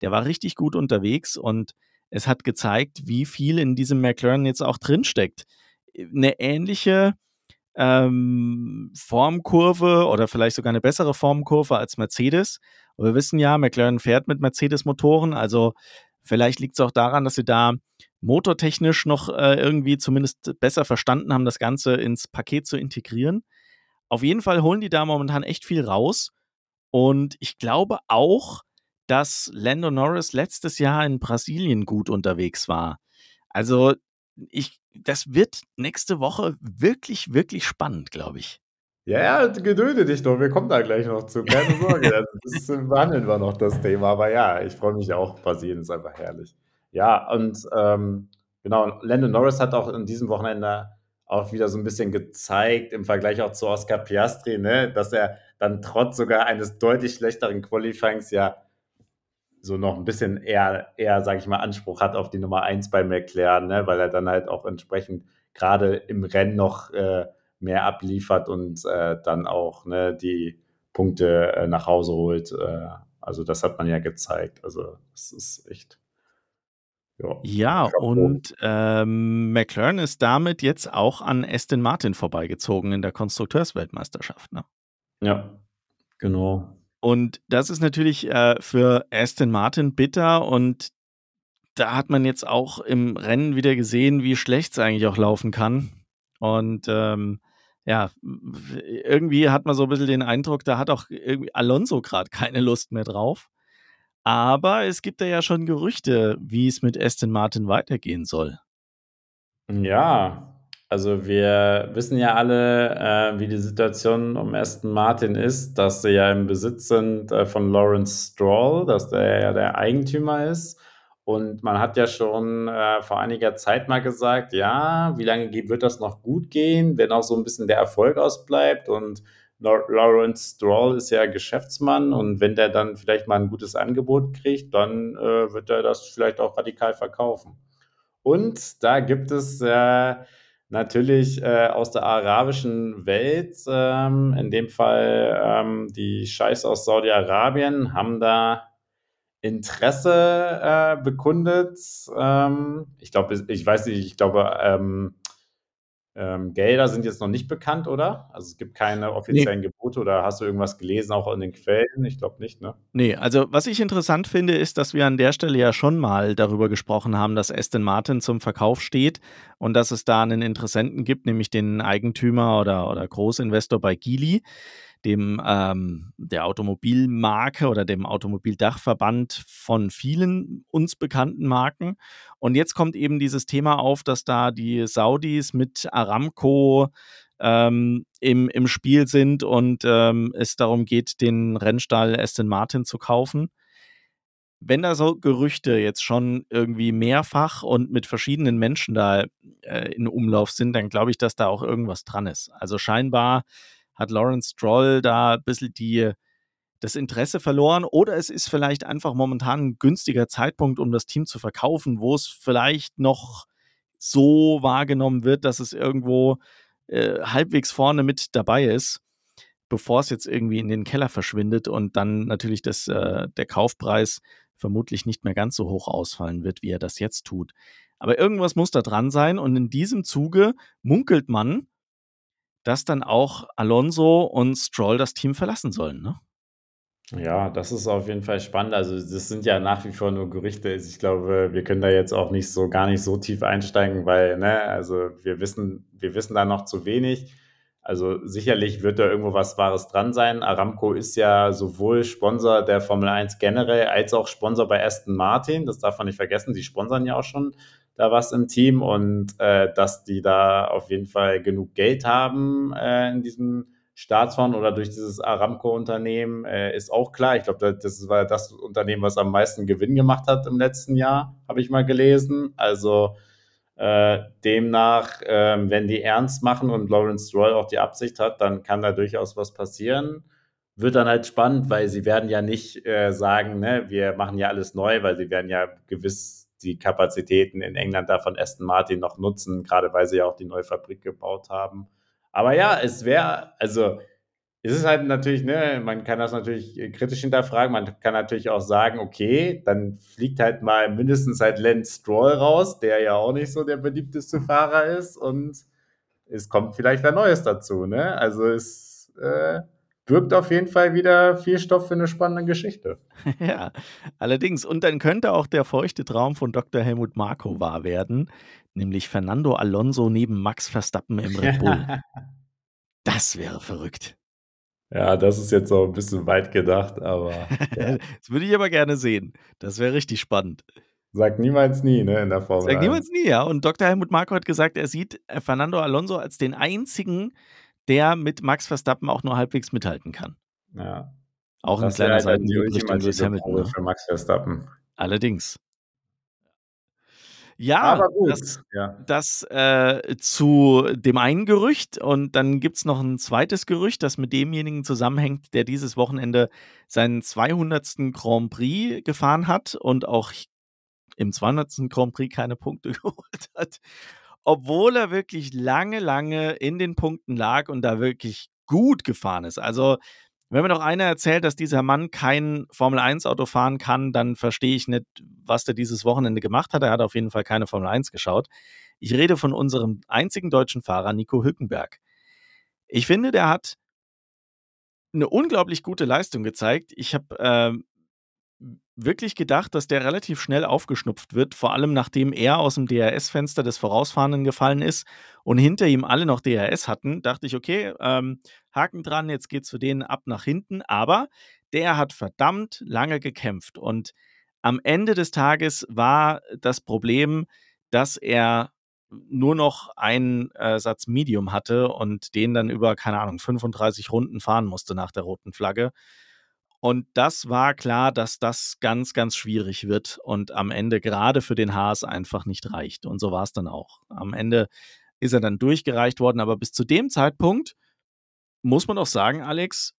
Der war richtig gut unterwegs und es hat gezeigt, wie viel in diesem McLaren jetzt auch drinsteckt. Eine ähnliche ähm, Formkurve oder vielleicht sogar eine bessere Formkurve als Mercedes. Und wir wissen ja, McLaren fährt mit Mercedes-Motoren, also Vielleicht liegt es auch daran, dass sie da motortechnisch noch äh, irgendwie zumindest besser verstanden haben, das Ganze ins Paket zu integrieren. Auf jeden Fall holen die da momentan echt viel raus. Und ich glaube auch, dass Lando Norris letztes Jahr in Brasilien gut unterwegs war. Also, ich, das wird nächste Woche wirklich, wirklich spannend, glaube ich. Ja, ja, gedulde dich doch, wir kommen da gleich noch zu, keine Sorge. Also, das behandeln wir noch das Thema, aber ja, ich freue mich auch, Brasilien ist einfach herrlich. Ja, und ähm, genau, Lando Norris hat auch in diesem Wochenende auch wieder so ein bisschen gezeigt, im Vergleich auch zu Oscar Piastri, ne, dass er dann trotz sogar eines deutlich schlechteren Qualifyings ja so noch ein bisschen eher, eher sage ich mal, Anspruch hat auf die Nummer 1 bei McLaren, ne, weil er dann halt auch entsprechend gerade im Rennen noch äh, mehr abliefert und äh, dann auch ne, die Punkte äh, nach Hause holt. Äh, also das hat man ja gezeigt. Also das ist echt. Ja, ja und ähm, McLaren ist damit jetzt auch an Aston Martin vorbeigezogen in der Konstrukteursweltmeisterschaft. Ne? Ja, genau. Und das ist natürlich äh, für Aston Martin bitter und da hat man jetzt auch im Rennen wieder gesehen, wie schlecht es eigentlich auch laufen kann. Und ähm, ja, irgendwie hat man so ein bisschen den Eindruck, da hat auch irgendwie Alonso gerade keine Lust mehr drauf. Aber es gibt da ja schon Gerüchte, wie es mit Aston Martin weitergehen soll. Ja, also wir wissen ja alle, äh, wie die Situation um Aston Martin ist, dass sie ja im Besitz sind äh, von Lawrence Stroll, dass der ja der Eigentümer ist. Und man hat ja schon äh, vor einiger Zeit mal gesagt, ja, wie lange wird das noch gut gehen, wenn auch so ein bisschen der Erfolg ausbleibt. Und Lawrence Stroll ist ja Geschäftsmann und wenn der dann vielleicht mal ein gutes Angebot kriegt, dann äh, wird er das vielleicht auch radikal verkaufen. Und da gibt es äh, natürlich äh, aus der arabischen Welt, ähm, in dem Fall ähm, die Scheiß aus Saudi-Arabien, haben da Interesse äh, bekundet. Ähm, ich glaube, ich weiß nicht, ich glaube, ähm, ähm, Gelder sind jetzt noch nicht bekannt, oder? Also es gibt keine offiziellen nee. Gebote oder hast du irgendwas gelesen, auch in den Quellen? Ich glaube nicht, ne? Nee, also was ich interessant finde, ist, dass wir an der Stelle ja schon mal darüber gesprochen haben, dass Aston Martin zum Verkauf steht und dass es da einen Interessenten gibt, nämlich den Eigentümer oder, oder Großinvestor bei Geely dem ähm, der Automobilmarke oder dem Automobildachverband von vielen uns bekannten Marken. Und jetzt kommt eben dieses Thema auf, dass da die Saudis mit Aramco ähm, im, im Spiel sind und ähm, es darum geht, den Rennstall Aston Martin zu kaufen. Wenn da so Gerüchte jetzt schon irgendwie mehrfach und mit verschiedenen Menschen da äh, in Umlauf sind, dann glaube ich, dass da auch irgendwas dran ist. Also scheinbar hat Lawrence Stroll da ein bisschen die, das Interesse verloren oder es ist vielleicht einfach momentan ein günstiger Zeitpunkt, um das Team zu verkaufen, wo es vielleicht noch so wahrgenommen wird, dass es irgendwo äh, halbwegs vorne mit dabei ist, bevor es jetzt irgendwie in den Keller verschwindet und dann natürlich das, äh, der Kaufpreis vermutlich nicht mehr ganz so hoch ausfallen wird, wie er das jetzt tut. Aber irgendwas muss da dran sein und in diesem Zuge munkelt man, dass dann auch Alonso und Stroll das Team verlassen sollen, ne? Ja, das ist auf jeden Fall spannend. Also, das sind ja nach wie vor nur Gerüchte. Ich glaube, wir können da jetzt auch nicht so gar nicht so tief einsteigen, weil, ne, also wir wissen, wir wissen da noch zu wenig. Also sicherlich wird da irgendwo was Wahres dran sein. Aramco ist ja sowohl Sponsor der Formel 1 generell als auch Sponsor bei Aston Martin. Das darf man nicht vergessen. Sie sponsern ja auch schon da was im Team und äh, dass die da auf jeden Fall genug Geld haben äh, in diesem Staatsfonds oder durch dieses Aramco-Unternehmen äh, ist auch klar. Ich glaube, das war das Unternehmen, was am meisten Gewinn gemacht hat im letzten Jahr, habe ich mal gelesen. Also äh, demnach, äh, wenn die ernst machen und Lawrence Stroll auch die Absicht hat, dann kann da durchaus was passieren. Wird dann halt spannend, weil sie werden ja nicht äh, sagen, ne, wir machen ja alles neu, weil sie werden ja gewiss die Kapazitäten in England da von Aston Martin noch nutzen, gerade weil sie ja auch die neue Fabrik gebaut haben. Aber ja, es wäre, also es ist halt natürlich, ne, man kann das natürlich kritisch hinterfragen. Man kann natürlich auch sagen, okay, dann fliegt halt mal mindestens halt Lance Stroll raus, der ja auch nicht so der beliebteste Fahrer ist und es kommt vielleicht wer Neues dazu, ne? Also es äh, birgt auf jeden Fall wieder viel Stoff für eine spannende Geschichte. ja, allerdings. Und dann könnte auch der feuchte Traum von Dr. Helmut Marko wahr werden, nämlich Fernando Alonso neben Max Verstappen im Red Bull. das wäre verrückt. Ja, das ist jetzt auch ein bisschen weit gedacht, aber. Ja. das würde ich aber gerne sehen. Das wäre richtig spannend. Sagt niemals nie, ne, in der Formel. Sagt niemals nie, ja. Und Dr. Helmut Marko hat gesagt, er sieht Fernando Alonso als den einzigen, der mit Max Verstappen auch nur halbwegs mithalten kann. Ja. Auch ein kleiner halt die Richtung Lewis Hamilton. Ne? Für Max Verstappen. Allerdings. Ja, das, ja. das äh, zu dem einen Gerücht und dann gibt es noch ein zweites Gerücht, das mit demjenigen zusammenhängt, der dieses Wochenende seinen 200. Grand Prix gefahren hat und auch im 200. Grand Prix keine Punkte geholt hat obwohl er wirklich lange, lange in den Punkten lag und da wirklich gut gefahren ist. Also, wenn mir noch einer erzählt, dass dieser Mann kein Formel-1-Auto fahren kann, dann verstehe ich nicht, was der dieses Wochenende gemacht hat. Er hat auf jeden Fall keine Formel 1 geschaut. Ich rede von unserem einzigen deutschen Fahrer, Nico Hülkenberg. Ich finde, der hat eine unglaublich gute Leistung gezeigt. Ich habe äh, wirklich gedacht, dass der relativ schnell aufgeschnupft wird, vor allem nachdem er aus dem DRS-Fenster des Vorausfahrenden gefallen ist und hinter ihm alle noch DRS hatten, dachte ich, okay, ähm, Haken dran, jetzt geht's für den ab nach hinten, aber der hat verdammt lange gekämpft und am Ende des Tages war das Problem, dass er nur noch einen äh, Satz Medium hatte und den dann über, keine Ahnung, 35 Runden fahren musste nach der roten Flagge. Und das war klar, dass das ganz, ganz schwierig wird und am Ende gerade für den Haas einfach nicht reicht. Und so war es dann auch. Am Ende ist er dann durchgereicht worden, aber bis zu dem Zeitpunkt muss man auch sagen, Alex,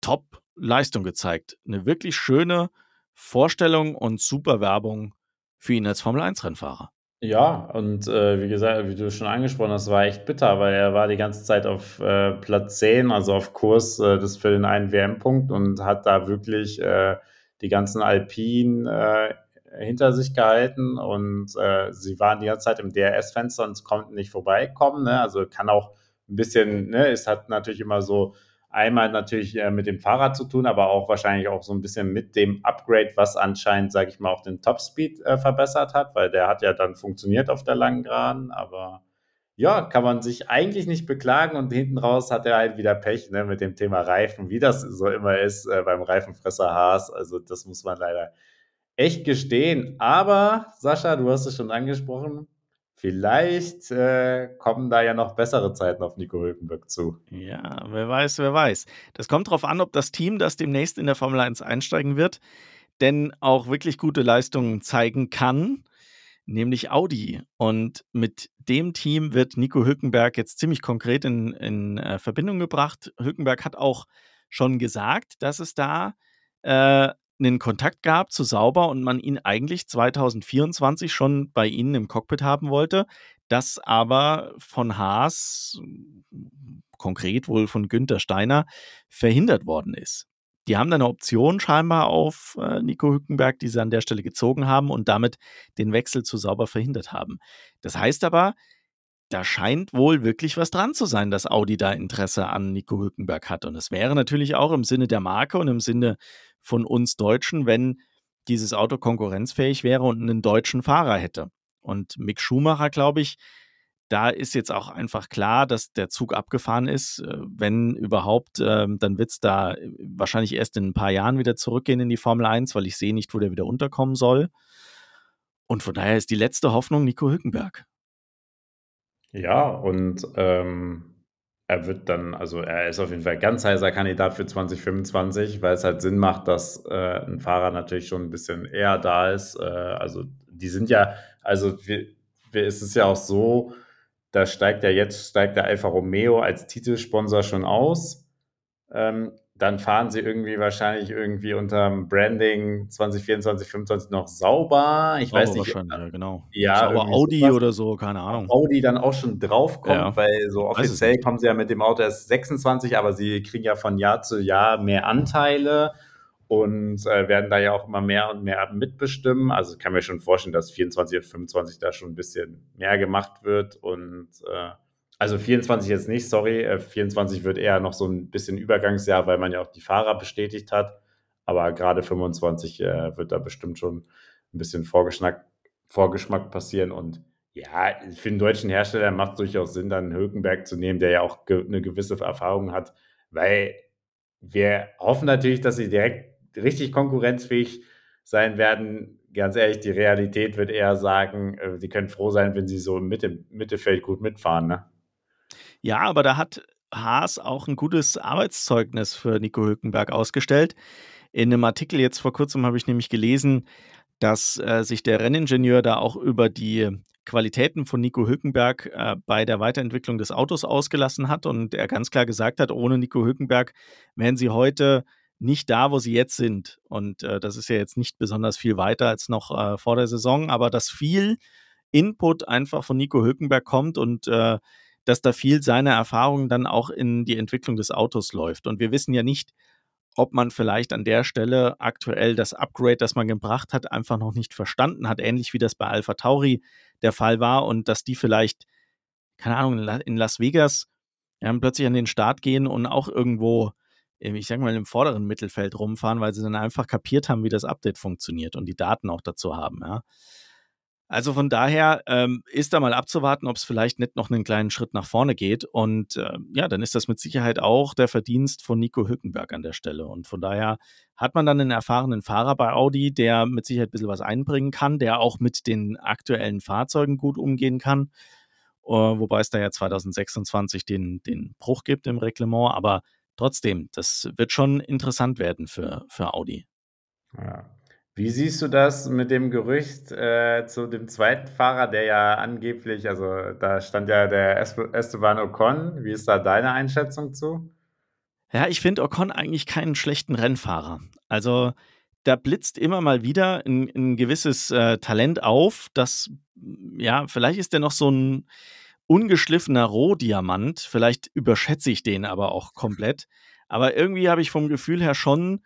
top Leistung gezeigt. Eine wirklich schöne Vorstellung und super Werbung für ihn als Formel-1-Rennfahrer. Ja, und, äh, wie gesagt wie du schon angesprochen hast, war echt bitter, weil er war die ganze Zeit auf, äh, Platz 10, also auf Kurs, äh, das für den einen WM-Punkt und hat da wirklich, äh, die ganzen Alpinen, äh, hinter sich gehalten und, äh, sie waren die ganze Zeit im DRS-Fenster und konnten nicht vorbeikommen, ne? Also, kann auch ein bisschen ne, es hat natürlich immer so einmal natürlich äh, mit dem Fahrrad zu tun, aber auch wahrscheinlich auch so ein bisschen mit dem Upgrade, was anscheinend, sage ich mal, auch den Topspeed äh, verbessert hat, weil der hat ja dann funktioniert auf der langen Geraden, aber ja, kann man sich eigentlich nicht beklagen und hinten raus hat er halt wieder Pech ne, mit dem Thema Reifen, wie das so immer ist äh, beim Reifenfresser Haas. Also das muss man leider echt gestehen. Aber Sascha, du hast es schon angesprochen, Vielleicht äh, kommen da ja noch bessere Zeiten auf Nico Hülkenberg zu. Ja, wer weiß, wer weiß. Das kommt darauf an, ob das Team, das demnächst in der Formel 1 einsteigen wird, denn auch wirklich gute Leistungen zeigen kann, nämlich Audi. Und mit dem Team wird Nico Hülkenberg jetzt ziemlich konkret in, in äh, Verbindung gebracht. Hülkenberg hat auch schon gesagt, dass es da äh, einen Kontakt gab zu Sauber und man ihn eigentlich 2024 schon bei ihnen im Cockpit haben wollte, das aber von Haas, konkret wohl von Günther Steiner, verhindert worden ist. Die haben dann eine Option scheinbar auf äh, Nico Hückenberg, die sie an der Stelle gezogen haben und damit den Wechsel zu Sauber verhindert haben. Das heißt aber, da scheint wohl wirklich was dran zu sein, dass Audi da Interesse an Nico Hülkenberg hat. Und es wäre natürlich auch im Sinne der Marke und im Sinne von uns Deutschen, wenn dieses Auto konkurrenzfähig wäre und einen deutschen Fahrer hätte. Und Mick Schumacher, glaube ich, da ist jetzt auch einfach klar, dass der Zug abgefahren ist. Äh, wenn überhaupt, ähm, dann wird es da wahrscheinlich erst in ein paar Jahren wieder zurückgehen in die Formel 1, weil ich sehe nicht, wo der wieder unterkommen soll. Und von daher ist die letzte Hoffnung Nico Hülkenberg. Ja, und ähm, er wird dann, also er ist auf jeden Fall ganz heißer Kandidat für 2025, weil es halt Sinn macht, dass äh, ein Fahrer natürlich schon ein bisschen eher da ist. Äh, also die sind ja, also wir, wir, ist es ja auch so, da steigt ja jetzt, steigt der Alfa Romeo als Titelsponsor schon aus. Ähm, dann fahren sie irgendwie wahrscheinlich irgendwie unter dem Branding 2024, 2025 noch sauber. Ich sauber weiß nicht. Ja, genau. Ja, sauber Audi sowas. oder so, keine Ahnung. Audi dann auch schon draufkommt, ja. weil so offiziell kommen sie ja mit dem Auto erst 26, aber sie kriegen ja von Jahr zu Jahr mehr Anteile und äh, werden da ja auch immer mehr und mehr mitbestimmen. Also kann mir schon vorstellen, dass 24 und 25 da schon ein bisschen mehr gemacht wird und äh, also 24 jetzt nicht, sorry. 24 äh, wird eher noch so ein bisschen Übergangsjahr, weil man ja auch die Fahrer bestätigt hat. Aber gerade 25 äh, wird da bestimmt schon ein bisschen Vorgeschmack, Vorgeschmack passieren. Und ja, für einen deutschen Hersteller macht es durchaus Sinn, dann Hökenberg zu nehmen, der ja auch ge eine gewisse Erfahrung hat, weil wir hoffen natürlich, dass sie direkt richtig konkurrenzfähig sein werden. Ganz ehrlich, die Realität wird eher sagen, äh, sie können froh sein, wenn sie so im Mitte, Mittelfeld gut mitfahren. Ne? Ja, aber da hat Haas auch ein gutes Arbeitszeugnis für Nico Hülkenberg ausgestellt. In einem Artikel jetzt vor kurzem habe ich nämlich gelesen, dass äh, sich der Renningenieur da auch über die Qualitäten von Nico Hülkenberg äh, bei der Weiterentwicklung des Autos ausgelassen hat und er ganz klar gesagt hat, ohne Nico Hülkenberg wären sie heute nicht da, wo sie jetzt sind. Und äh, das ist ja jetzt nicht besonders viel weiter als noch äh, vor der Saison, aber dass viel Input einfach von Nico Hülkenberg kommt und äh, dass da viel seiner Erfahrungen dann auch in die Entwicklung des Autos läuft. Und wir wissen ja nicht, ob man vielleicht an der Stelle aktuell das Upgrade, das man gebracht hat, einfach noch nicht verstanden hat, ähnlich wie das bei Alpha Tauri der Fall war und dass die vielleicht, keine Ahnung, in Las Vegas ja, plötzlich an den Start gehen und auch irgendwo ich sag mal, im vorderen Mittelfeld rumfahren, weil sie dann einfach kapiert haben, wie das Update funktioniert und die Daten auch dazu haben, ja. Also von daher ähm, ist da mal abzuwarten, ob es vielleicht nicht noch einen kleinen Schritt nach vorne geht. Und äh, ja, dann ist das mit Sicherheit auch der Verdienst von Nico Hülkenberg an der Stelle. Und von daher hat man dann einen erfahrenen Fahrer bei Audi, der mit Sicherheit ein bisschen was einbringen kann, der auch mit den aktuellen Fahrzeugen gut umgehen kann. Uh, wobei es da ja 2026 den, den Bruch gibt im Reglement. Aber trotzdem, das wird schon interessant werden für, für Audi. Ja. Wie siehst du das mit dem Gerücht äh, zu dem zweiten Fahrer, der ja angeblich, also da stand ja der Esteban Ocon. Wie ist da deine Einschätzung zu? Ja, ich finde Ocon eigentlich keinen schlechten Rennfahrer. Also da blitzt immer mal wieder ein, ein gewisses äh, Talent auf, das, ja, vielleicht ist der noch so ein ungeschliffener Rohdiamant. Vielleicht überschätze ich den aber auch komplett. Aber irgendwie habe ich vom Gefühl her schon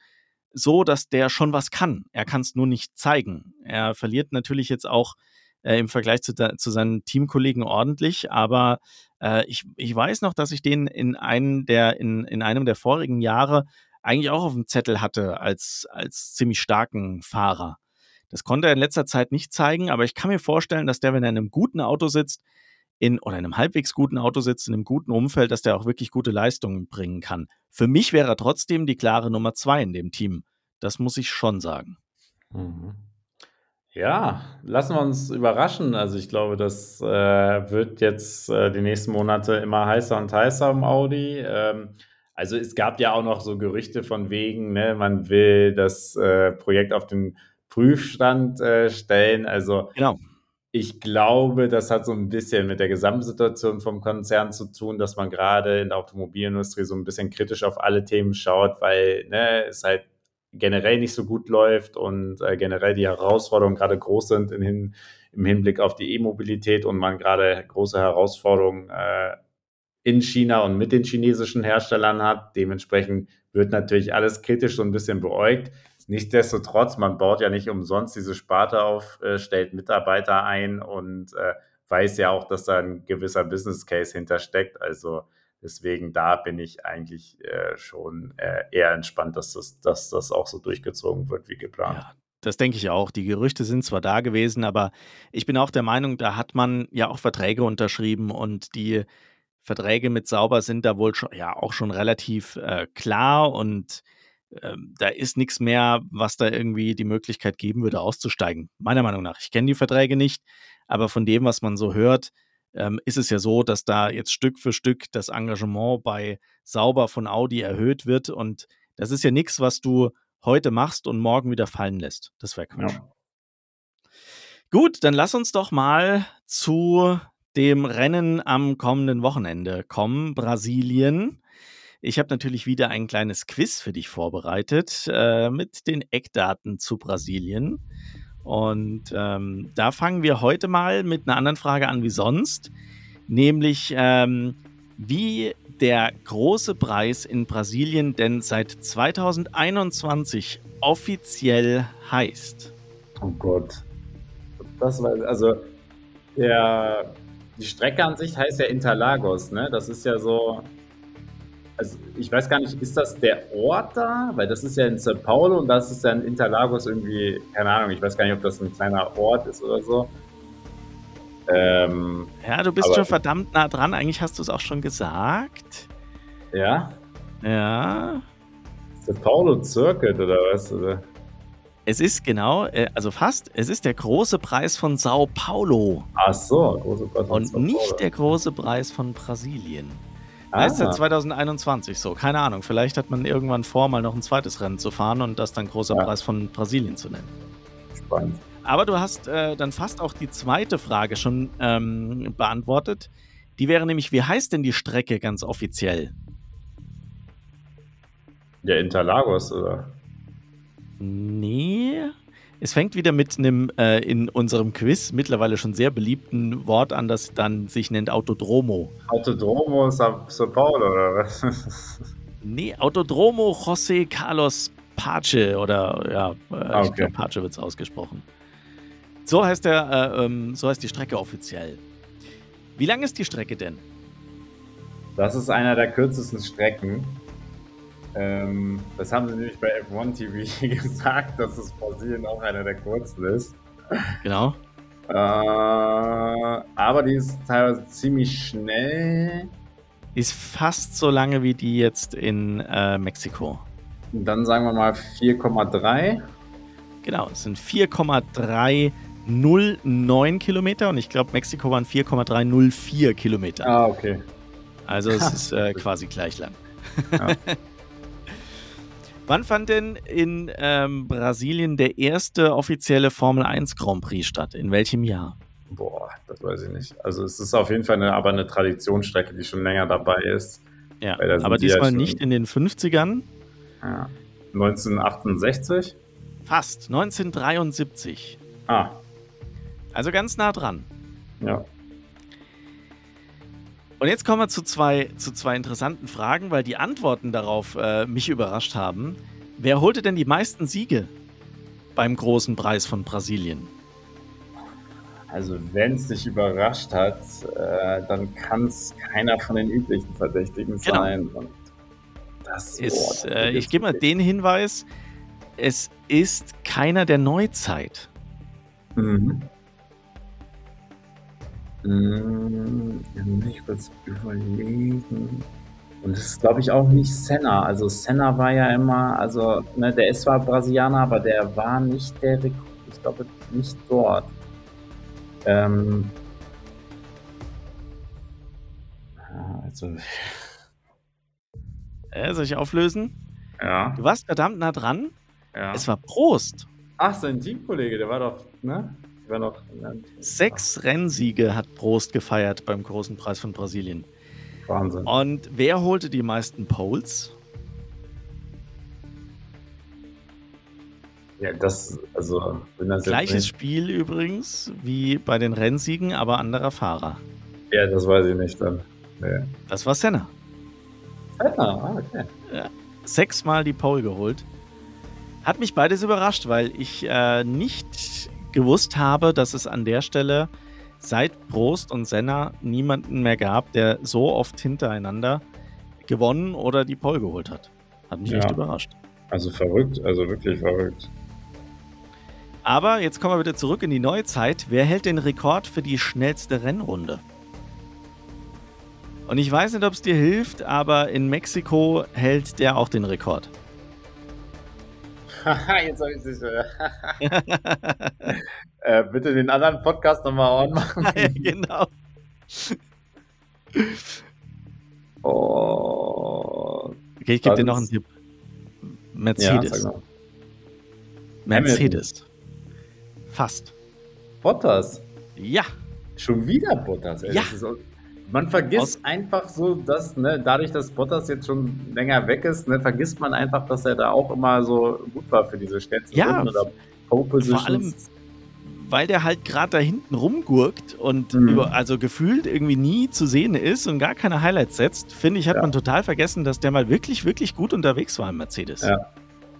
so, dass der schon was kann. Er kann es nur nicht zeigen. Er verliert natürlich jetzt auch äh, im Vergleich zu, zu, seinen Teamkollegen ordentlich, aber äh, ich, ich weiß noch, dass ich den in einem der, in, in einem der vorigen Jahre eigentlich auch auf dem Zettel hatte als, als ziemlich starken Fahrer. Das konnte er in letzter Zeit nicht zeigen, aber ich kann mir vorstellen, dass der, wenn er in einem guten Auto sitzt, in oder in einem halbwegs guten Auto sitzt, in einem guten Umfeld, dass der auch wirklich gute Leistungen bringen kann. Für mich wäre er trotzdem die klare Nummer zwei in dem Team. Das muss ich schon sagen. Mhm. Ja, lassen wir uns überraschen. Also ich glaube, das äh, wird jetzt äh, die nächsten Monate immer heißer und heißer um Audi. Ähm, also es gab ja auch noch so Gerüchte von wegen, ne, man will das äh, Projekt auf den Prüfstand äh, stellen. Also genau ich glaube, das hat so ein bisschen mit der Gesamtsituation vom Konzern zu tun, dass man gerade in der Automobilindustrie so ein bisschen kritisch auf alle Themen schaut, weil ne, es halt generell nicht so gut läuft und äh, generell die Herausforderungen gerade groß sind in hin, im Hinblick auf die E-Mobilität und man gerade große Herausforderungen äh, in China und mit den chinesischen Herstellern hat. Dementsprechend wird natürlich alles kritisch so ein bisschen beäugt. Nichtsdestotrotz, man baut ja nicht umsonst diese Sparte auf, äh, stellt Mitarbeiter ein und äh, weiß ja auch, dass da ein gewisser Business Case hintersteckt. Also deswegen da bin ich eigentlich äh, schon äh, eher entspannt, dass das, dass das auch so durchgezogen wird wie geplant. Ja. Das denke ich auch. Die Gerüchte sind zwar da gewesen, aber ich bin auch der Meinung, da hat man ja auch Verträge unterschrieben und die Verträge mit Sauber sind da wohl schon, ja auch schon relativ äh, klar und ähm, da ist nichts mehr, was da irgendwie die Möglichkeit geben würde, auszusteigen. Meiner Meinung nach. Ich kenne die Verträge nicht, aber von dem, was man so hört, ähm, ist es ja so, dass da jetzt Stück für Stück das Engagement bei Sauber von Audi erhöht wird. Und das ist ja nichts, was du heute machst und morgen wieder fallen lässt. Das wäre Quatsch. Ja. Gut, dann lass uns doch mal zu dem Rennen am kommenden Wochenende kommen. Brasilien. Ich habe natürlich wieder ein kleines Quiz für dich vorbereitet äh, mit den Eckdaten zu Brasilien. Und ähm, da fangen wir heute mal mit einer anderen Frage an wie sonst, nämlich ähm, wie der große Preis in Brasilien denn seit 2021 offiziell heißt. Oh Gott. Das war, also der, die Strecke an sich heißt ja Interlagos, ne? Das ist ja so, also ich weiß gar nicht, ist das der Ort da? Weil das ist ja in São Paulo und das ist ja in Interlagos irgendwie, keine Ahnung, ich weiß gar nicht, ob das ein kleiner Ort ist oder so. Ähm, ja, du bist schon verdammt nah dran. Eigentlich hast du es auch schon gesagt. Ja? Ja. São Paulo Circuit oder was? Oder? Es ist genau, äh, also fast, es ist der große Preis von Sao Paulo. Ach so, große Preis von Und Sao Paulo. nicht der große Preis von Brasilien. Ah. Ist seit 2021 so. Keine Ahnung. Vielleicht hat man irgendwann vor, mal noch ein zweites Rennen zu fahren und das dann großer ja. Preis von Brasilien zu nennen. Spannend. Aber du hast äh, dann fast auch die zweite Frage schon ähm, beantwortet. Die wäre nämlich, wie heißt denn die Strecke ganz offiziell? Der Interlagos, oder? Nee. Es fängt wieder mit einem äh, in unserem Quiz mittlerweile schon sehr beliebten Wort an, das dann sich nennt Autodromo. Autodromo São Paulo, oder was? nee, Autodromo José Carlos Pache oder ja, äh, ah, okay. ich glaube Pache wird es ausgesprochen. So heißt, der, äh, ähm, so heißt die Strecke offiziell. Wie lang ist die Strecke denn? Das ist einer der kürzesten Strecken. Ähm, das haben sie nämlich bei F1 TV gesagt, dass es Brasilien auch einer der kurzen ist. Genau. Äh, aber die ist teilweise ziemlich schnell. Ist fast so lange wie die jetzt in äh, Mexiko. Dann sagen wir mal 4,3. Genau, es sind 4,309 Kilometer und ich glaube, Mexiko waren 4,304 Kilometer. Ah, okay. Also es ist äh, quasi gleich lang. Ja. Wann fand denn in ähm, Brasilien der erste offizielle Formel 1 Grand Prix statt? In welchem Jahr? Boah, das weiß ich nicht. Also es ist auf jeden Fall eine, aber eine Traditionsstrecke, die schon länger dabei ist. Ja, aber diesmal ja nicht in den 50ern. Ja. 1968? Fast, 1973. Ah. Also ganz nah dran. Ja. Und jetzt kommen wir zu zwei, zu zwei interessanten Fragen, weil die Antworten darauf äh, mich überrascht haben. Wer holte denn die meisten Siege beim großen Preis von Brasilien? Also wenn es dich überrascht hat, äh, dann kann es keiner von den üblichen Verdächtigen genau. sein. Und das, ist, äh, ich gebe mal den Hinweis, es ist keiner der Neuzeit. Mhm. Hm, muss ich kurz überlegen. Und es ist, glaube ich, auch nicht Senna. Also Senna war ja immer, also ne, der ist zwar Brasilianer, aber der war nicht der Rekord. Ich glaube nicht dort. Ähm, also. Äh, soll ich auflösen? Ja. Du warst verdammt nah dran. Ja. Es war Prost. Ach, sein Teamkollege, der war doch, ne? War noch. Sechs Rennsiege hat Prost gefeiert beim großen Preis von Brasilien. Wahnsinn. Und wer holte die meisten Poles? Ja, das, also, das Gleiches Spiel übrigens wie bei den Rennsiegen, aber anderer Fahrer. Ja, das weiß ich nicht dann. Nee. Das war Senna. Senna, ah, okay. Ja, sechsmal die Pole geholt. Hat mich beides überrascht, weil ich äh, nicht gewusst habe, dass es an der Stelle seit Prost und Senna niemanden mehr gab, der so oft hintereinander gewonnen oder die Pole geholt hat. Hat mich ja. echt überrascht. Also verrückt, also wirklich verrückt. Aber jetzt kommen wir wieder zurück in die Neuzeit. Wer hält den Rekord für die schnellste Rennrunde? Und ich weiß nicht, ob es dir hilft, aber in Mexiko hält der auch den Rekord. Jetzt habe ich sicher. äh, bitte den anderen Podcast nochmal on machen. genau. Oh. Okay, ich gebe dir noch einen Tipp. Mercedes. Ja, Mercedes. Fast. Bottas. Ja. Schon wieder Bottas. Ey. Ja. Man vergisst Aus einfach so, dass, ne, dadurch, dass Bottas jetzt schon länger weg ist, ne, vergisst man einfach, dass er da auch immer so gut war für diese Städte ja, oder Pole Positions. Vor allem, weil der halt gerade da hinten rumgurkt und mhm. über, also gefühlt irgendwie nie zu sehen ist und gar keine Highlights setzt, finde ich, hat ja. man total vergessen, dass der mal wirklich, wirklich gut unterwegs war im Mercedes. Ja.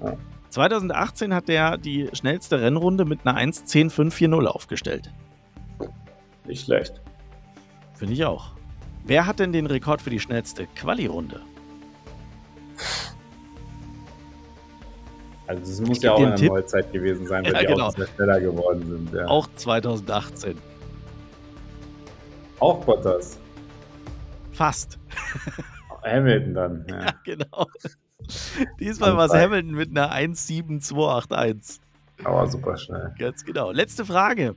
ja. 2018 hat der die schnellste Rennrunde mit einer 1.10.540 aufgestellt. Nicht schlecht. Finde ich auch. Wer hat denn den Rekord für die schnellste Quali-Runde? Also es muss ja auch eine Tipp. neue Zeit gewesen sein, weil ja, die genau. auch sehr schneller geworden sind. Ja. Auch 2018. Auch Bottas. Fast. Hamilton dann. Ja, ja genau. Diesmal war es Hamilton mit einer 17281. Aber super schnell. Ganz genau. Letzte Frage.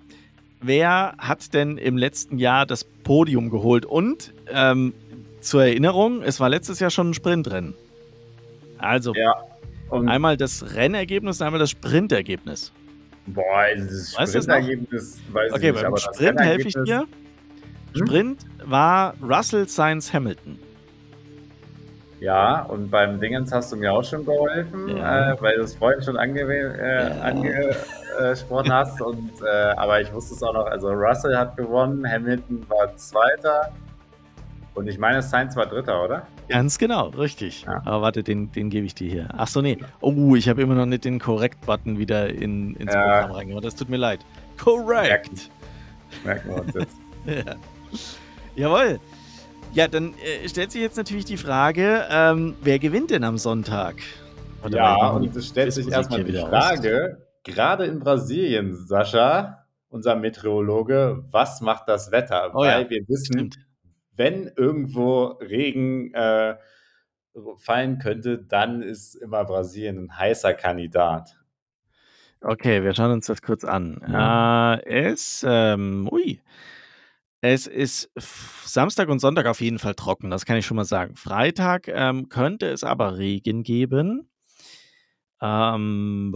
Wer hat denn im letzten Jahr das Podium geholt? Und ähm, zur Erinnerung, es war letztes Jahr schon ein Sprintrennen. Also ja, einmal das Rennergebnis einmal das Sprintergebnis. Boah, das Sprintergebnis weiß okay, ich nicht. Okay, beim Sprint helfe ich dir. Hm? Sprint war Russell Science Hamilton. Ja, und beim Dingens hast du mir auch schon geholfen, ja. äh, weil du es vorhin schon ange äh, ja. Angesprochen hast. Und, äh, aber ich wusste es auch noch, also Russell hat gewonnen, Hamilton war Zweiter und ich meine, Sainz war Dritter, oder? Ganz genau, richtig. Ja. Aber warte, den, den gebe ich dir hier. Ach so, nee. Oh, ich habe immer noch nicht den Korrekt-Button wieder in, ins Programm reingemacht. Das tut mir leid. Korrekt. Merken wir uns jetzt. ja. Jawohl. Ja, dann, äh, stellt sich jetzt natürlich die Frage, ähm, wer gewinnt denn am Sonntag? Ich Ja, und es stellt sich Quizmusik erst mal hier die. Frage, grade in Brasilien, Sascha, unser Meteorologe, was macht das Wetter? Oh ja, Weil wir wissen, stimmt. wenn irgendwo Regen, äh, fallen könnte, dann ist immer Brasilien 'n heißer Kandidat. Okay, wir schauen uns das kurz an. Ja. Äh, es, ähm ui. Es ist Samstag und Sonntag auf jeden Fall trocken, das kann ich schon mal sagen. Freitag, ähm, könnte es aber Regen geben. Ähm,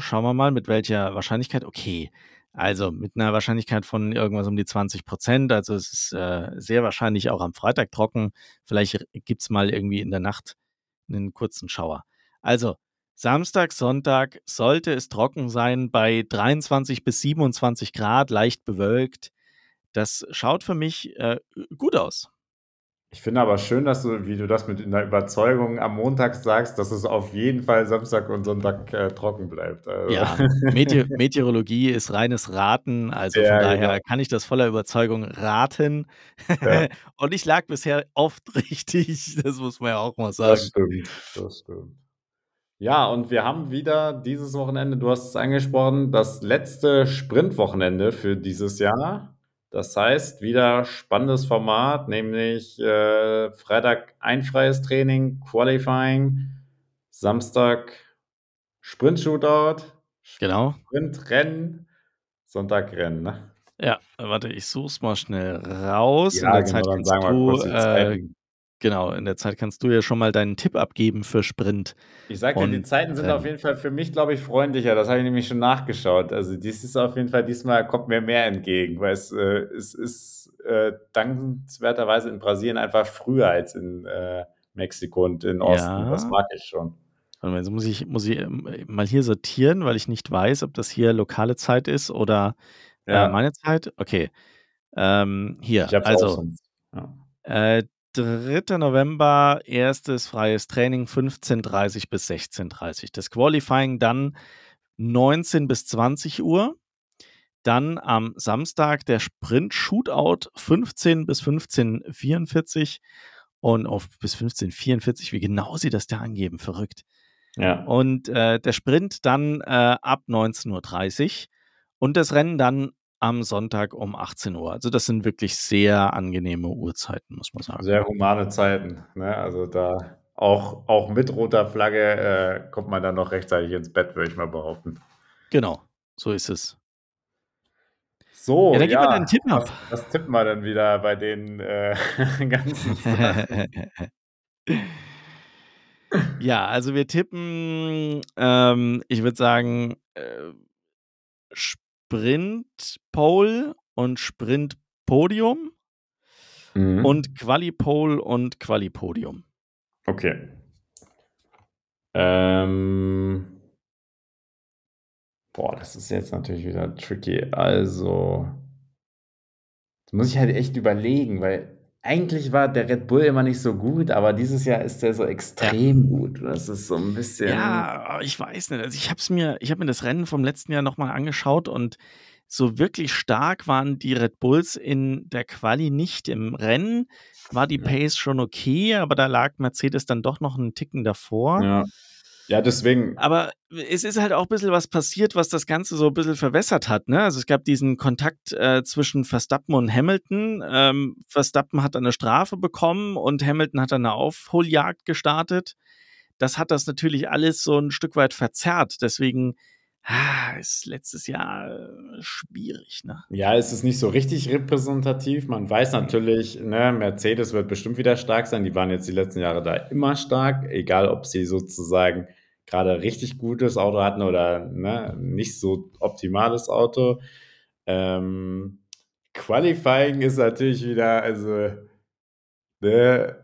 schauen wir mal, mit welcher Wahrscheinlichkeit. Okay, also mit 'ner Wahrscheinlichkeit von irgendwas um die 20 %. Also, es ist, äh, sehr wahrscheinlich auch am Freitag trocken. Vielleicht r gibt's mal irgendwie in der Nacht 'nen kurzen Schauer. Also, Samstag, Sonntag sollte es trocken sein bei 23 bis 27 C, leicht bewölkt. Das schaut für mich, äh, gut aus. Ich finde aber schön, dass du wie du das mit 'ner Überzeugung am Montag sagst, dass es auf jeden Fall Samstag und Sonntag, äh, trocken bleibt, also Ja, Meteo Meteorologie ist reines Raten, also von Ja, genau. daher kann ich das voller Überzeugung raten. Ja. Und ich lag bisher oft richtig, das muss man ja auch mal Das sagen. stimmt, das stimmt. Ja, und wir haben wieder dieses Wochenende du hast es angesprochen, das letzte Sprintwochenende für dieses Jahr. Das heißt, wieder spannendes Format, nämlich, äh, Freitag ein freies Training, Qualifying, Samstag Sprint-Shootout, Genau. Sprintrennen, Sonntag Rennen, ne? Ja, warte, ich suche es mal schnell raus. In Ja, der genau, Zeit dann sagen wir kurz die äh Zeiten. Genau, in der Zeit kannst du ja schon mal deinen Tipp abgeben für Sprint Ich sage dir, die Zeiten sind auf Rennen. jeden Fall für mich, glaube ich, freundlicher. Das habe ich nämlich schon nachgeschaut. Also, dies ist auf jeden Fall diesmal kommt mir mehr entgegen, weil es, äh es ist, äh, dankenswerterweise in Brasilien einfach früher als in, äh, Mexiko und in Osten. Das Ja. mag ich schon. Warte jetzt muss ich muss ich, ähm, mal hier sortieren, weil ich nicht weiß, ob das hier lokale Zeit ist oder, äh, Ja. meine Zeit. Okay, ähm, hier, also, ja. äh, 3. November, 1. freies Training 15:30 bis 16:30. Das Qualifying dann 19 bis 20:00. Dann am Samstag der Sprint-Shootout 15 bis 15:44 und auf bis 15:44. Wie genau sie das da angeben, verrückt. Ja. Und, äh, der Sprint dann, äh, ab 19:30 und das Rennen dann am Sonntag um 18:00. Also, das sind wirklich sehr angenehme Uhrzeiten, muss man sagen. Sehr humane Zeiten, ne? Also, da auch auch mit roter Flagge, äh, kommt man dann noch rechtzeitig ins Bett, würde ich mal behaupten. Genau, so ist es. Ja, So, dann gib mal ja, deinen Tipp ab. was was tippen wir denn wieder bei den, äh, ganzen? Ja, also wir tippen, ähm, ich würde sagen, äh, Sprint-Pole und Sprint-Podium Mhm. und Quali-Pole und Quali-Podium. Okay. Ähm Boah, das ist jetzt natürlich wieder tricky. Also jetzt muss ich halt echt überlegen, weil eigentlich war der Red Bull immer nicht so gut, aber dieses Jahr ist der so Ja. extrem gut. Das ist so 'n bisschen Ja, ich weiß nicht. Also, ich habe mir ich habe mir das Rennen vom letzten Jahr noch mal angeschaut und so wirklich stark waren die Red Bulls in der Quali nicht. Im Rennen war die Ja. Pace schon okay, aber da lag Mercedes dann doch noch 'n Ticken davor. Ja. Ja, deswegen Aber es ist halt auch bisschen was passiert, was das Ganze so bisschen verwässert hat, ne? Also, es gab diesen Kontakt, äh, zwischen Verstappen und Hamilton. Ähm, Verstappen hat dann 'ne Strafe bekommen und Hamilton hat dann 'ne Aufholjagd gestartet. Das hat das natürlich alles so 'n Stück weit verzerrt. Deswegen, ah, ist letztes Jahr, äh, schwierig, ne? Ja, es ist nicht so richtig repräsentativ. Man weiß natürlich, ne, Mercedes wird bestimmt wieder stark sein. Die waren jetzt die letzten Jahre da immer stark, egal ob sie sozusagen grade richtig gutes Auto hatten oder, ne, nicht so optimales Auto. Ähm, Qualifying ist natürlich wieder also, ne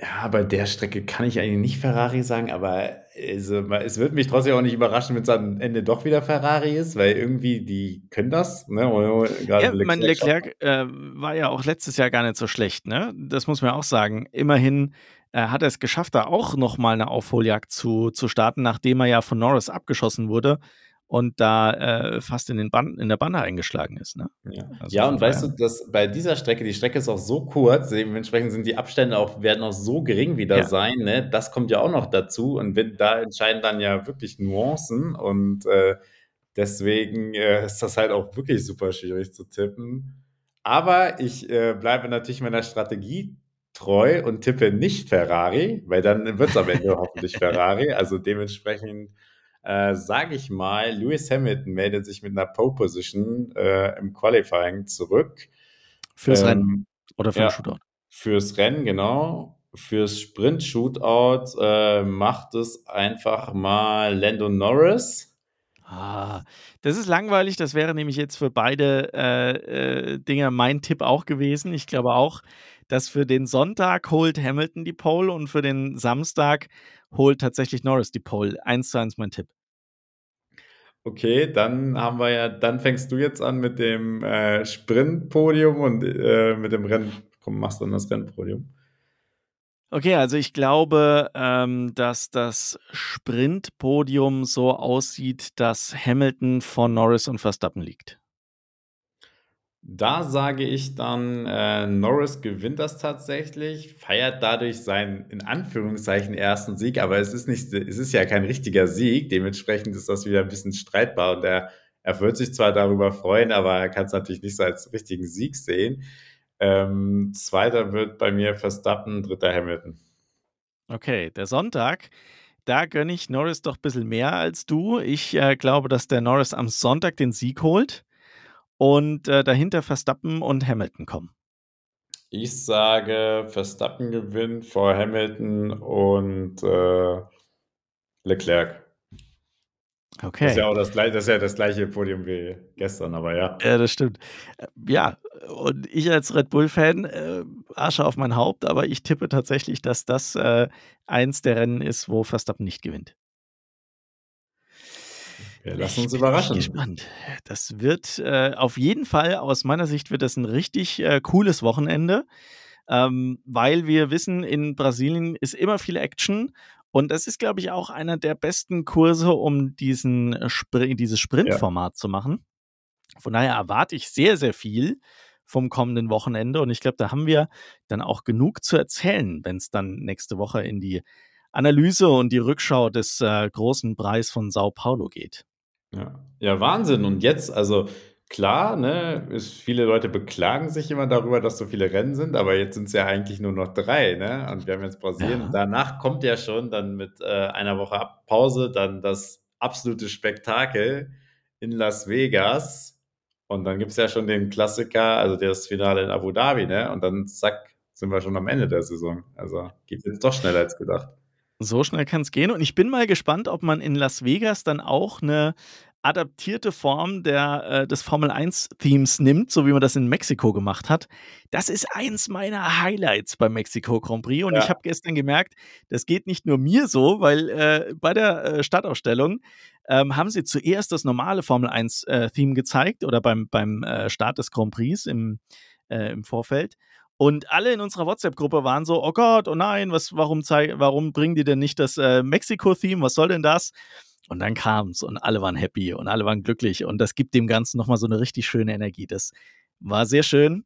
Ja, bei der Strecke kann ich eigentlich nicht Ferrari sagen, aber also, es würde mich trotzdem auch nicht überraschen, wenn's am Ende doch wieder Ferrari ist, weil irgendwie die können das, ne? Ja, mein Leclerc äh, war ja auch letztes Jahr gar nicht so schlecht, ne? Das muss man auch sagen. Immerhin, äh, hat er's geschafft, da auch noch mal 'ne Aufholjagd zu zu starten, nachdem er ja von Norris abgeschossen wurde und da äh, fast in, den Band, in der Bande eingeschlagen ist. Ne? Ja, also ja und weißt du, dass bei dieser Strecke, die Strecke ist auch so kurz, dementsprechend sind die Abstände auch, werden auch so gering wieder ja. sein. Ne? Das kommt ja auch noch dazu und wenn, da entscheiden dann ja wirklich Nuancen und äh, deswegen äh, ist das halt auch wirklich super schwierig zu tippen. Aber ich äh, bleibe natürlich meiner Strategie treu und tippe nicht Ferrari, weil dann wird es am Ende hoffentlich Ferrari. Also dementsprechend äh, sage ich mal, Lewis Hamilton meldet sich mit einer Pole Position äh, im Qualifying zurück. Fürs ähm, Rennen oder für ja, Shootout? Fürs Rennen, genau. Fürs Sprint-Shootout äh, macht es einfach mal Lando Norris. Ah, das ist langweilig. Das wäre nämlich jetzt für beide äh, äh, Dinger mein Tipp auch gewesen. Ich glaube auch, dass für den Sonntag holt Hamilton die Pole und für den Samstag holt tatsächlich Norris die Pole. Eins zu eins mein Tipp. Okay, dann haben wir ja, dann fängst du jetzt an mit dem äh, Sprintpodium und äh, mit dem Rennen. Komm, machst dann das Rennpodium. Okay, also ich glaube, ähm, dass das Sprintpodium so aussieht, dass Hamilton vor Norris und Verstappen liegt. Da sage ich dann, äh, Norris gewinnt das tatsächlich, feiert dadurch seinen in Anführungszeichen ersten Sieg, aber es ist nicht, es ist ja kein richtiger Sieg, dementsprechend ist das wieder ein bisschen streitbar und er, er wird sich zwar darüber freuen, aber er kann es natürlich nicht so als richtigen Sieg sehen. Ähm, zweiter wird bei mir Verstappen, dritter Hamilton. Okay, der Sonntag, da gönne ich Norris doch ein bisschen mehr als du. Ich äh, glaube, dass der Norris am Sonntag den Sieg holt und äh, dahinter Verstappen und Hamilton kommen. Ich sage, Verstappen gewinnt vor Hamilton und äh, Leclerc. Okay. Das ist ja auch das, das, ist ja das gleiche Podium wie gestern, aber ja. Ja, das stimmt. Äh, ja, und ich als Red Bull-Fan, äh, Asche auf mein Haupt, aber ich tippe tatsächlich, dass das äh, eins der Rennen ist, wo Verstappen nicht gewinnt. Wir lassen uns überraschen. Ich bin gespannt. Das wird äh, auf jeden Fall, aus meiner Sicht, wird das ein richtig äh, cooles Wochenende, ähm, weil wir wissen, in Brasilien ist immer viel Action und das ist, glaube ich, auch einer der besten Kurse, um diesen Spr dieses Sprintformat ja. zu machen. Von daher erwarte ich sehr, sehr viel vom kommenden Wochenende und ich glaube, da haben wir dann auch genug zu erzählen, wenn es dann nächste Woche in die Analyse und die Rückschau des äh, großen Preis von Sao Paulo geht. Ja. Ja, Wahnsinn. Und jetzt, also klar, ne, ist, viele Leute beklagen sich immer darüber, dass so viele Rennen sind, aber jetzt sind es ja eigentlich nur noch drei, ne? Und wir haben jetzt Brasilien. Ja. Danach kommt ja schon dann mit äh, einer Woche Pause dann das absolute Spektakel in Las Vegas. Und dann gibt es ja schon den Klassiker, also das Finale in Abu Dhabi, ne? Und dann zack, sind wir schon am Ende der Saison. Also geht jetzt doch schneller als gedacht. So schnell kann es gehen. Und ich bin mal gespannt, ob man in Las Vegas dann auch eine adaptierte Form der, äh, des Formel 1-Themes nimmt, so wie man das in Mexiko gemacht hat. Das ist eins meiner Highlights beim Mexiko Grand Prix. Und ja. ich habe gestern gemerkt, das geht nicht nur mir so, weil äh, bei der äh, Startausstellung ähm, haben sie zuerst das normale Formel 1-Theme äh, gezeigt oder beim, beim äh, Start des Grand Prix im, äh, im Vorfeld. Und alle in unserer WhatsApp-Gruppe waren so, oh Gott, oh nein, was, warum, warum bringen die denn nicht das äh, Mexiko-Theme? Was soll denn das? Und dann kam es und alle waren happy und alle waren glücklich. Und das gibt dem Ganzen nochmal so eine richtig schöne Energie. Das war sehr schön.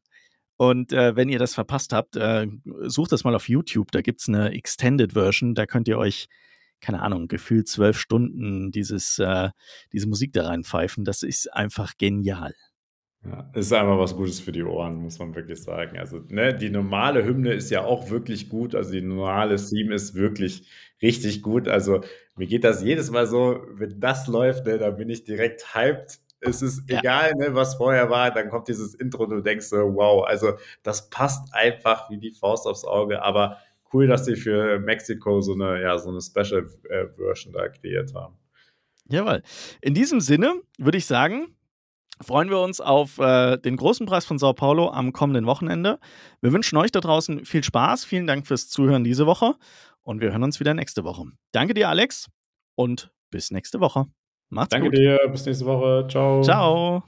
Und äh, wenn ihr das verpasst habt, äh, sucht das mal auf YouTube. Da gibt es eine Extended Version. Da könnt ihr euch, keine Ahnung, gefühlt zwölf Stunden dieses, äh, diese Musik da reinpfeifen. Das ist einfach genial. Ja, ist einfach was Gutes für die Ohren, muss man wirklich sagen. Also, ne, die normale Hymne ist ja auch wirklich gut. Also, die normale Theme ist wirklich richtig gut. Also, mir geht das jedes Mal so, wenn das läuft, ne, dann bin ich direkt hyped. Es ist ja. egal, ne, was vorher war, dann kommt dieses Intro und du denkst so, wow, also das passt einfach wie die Faust aufs Auge. Aber cool, dass sie für Mexiko so eine, ja, so eine Special äh, Version da kreiert haben. Jawohl. In diesem Sinne würde ich sagen, freuen wir uns auf äh, den großen Preis von Sao Paulo am kommenden Wochenende. Wir wünschen euch da draußen viel Spaß. Vielen Dank fürs Zuhören diese Woche und wir hören uns wieder nächste Woche. Danke dir, Alex, und bis nächste Woche. Macht's Danke gut. Danke dir, bis nächste Woche. Ciao. Ciao.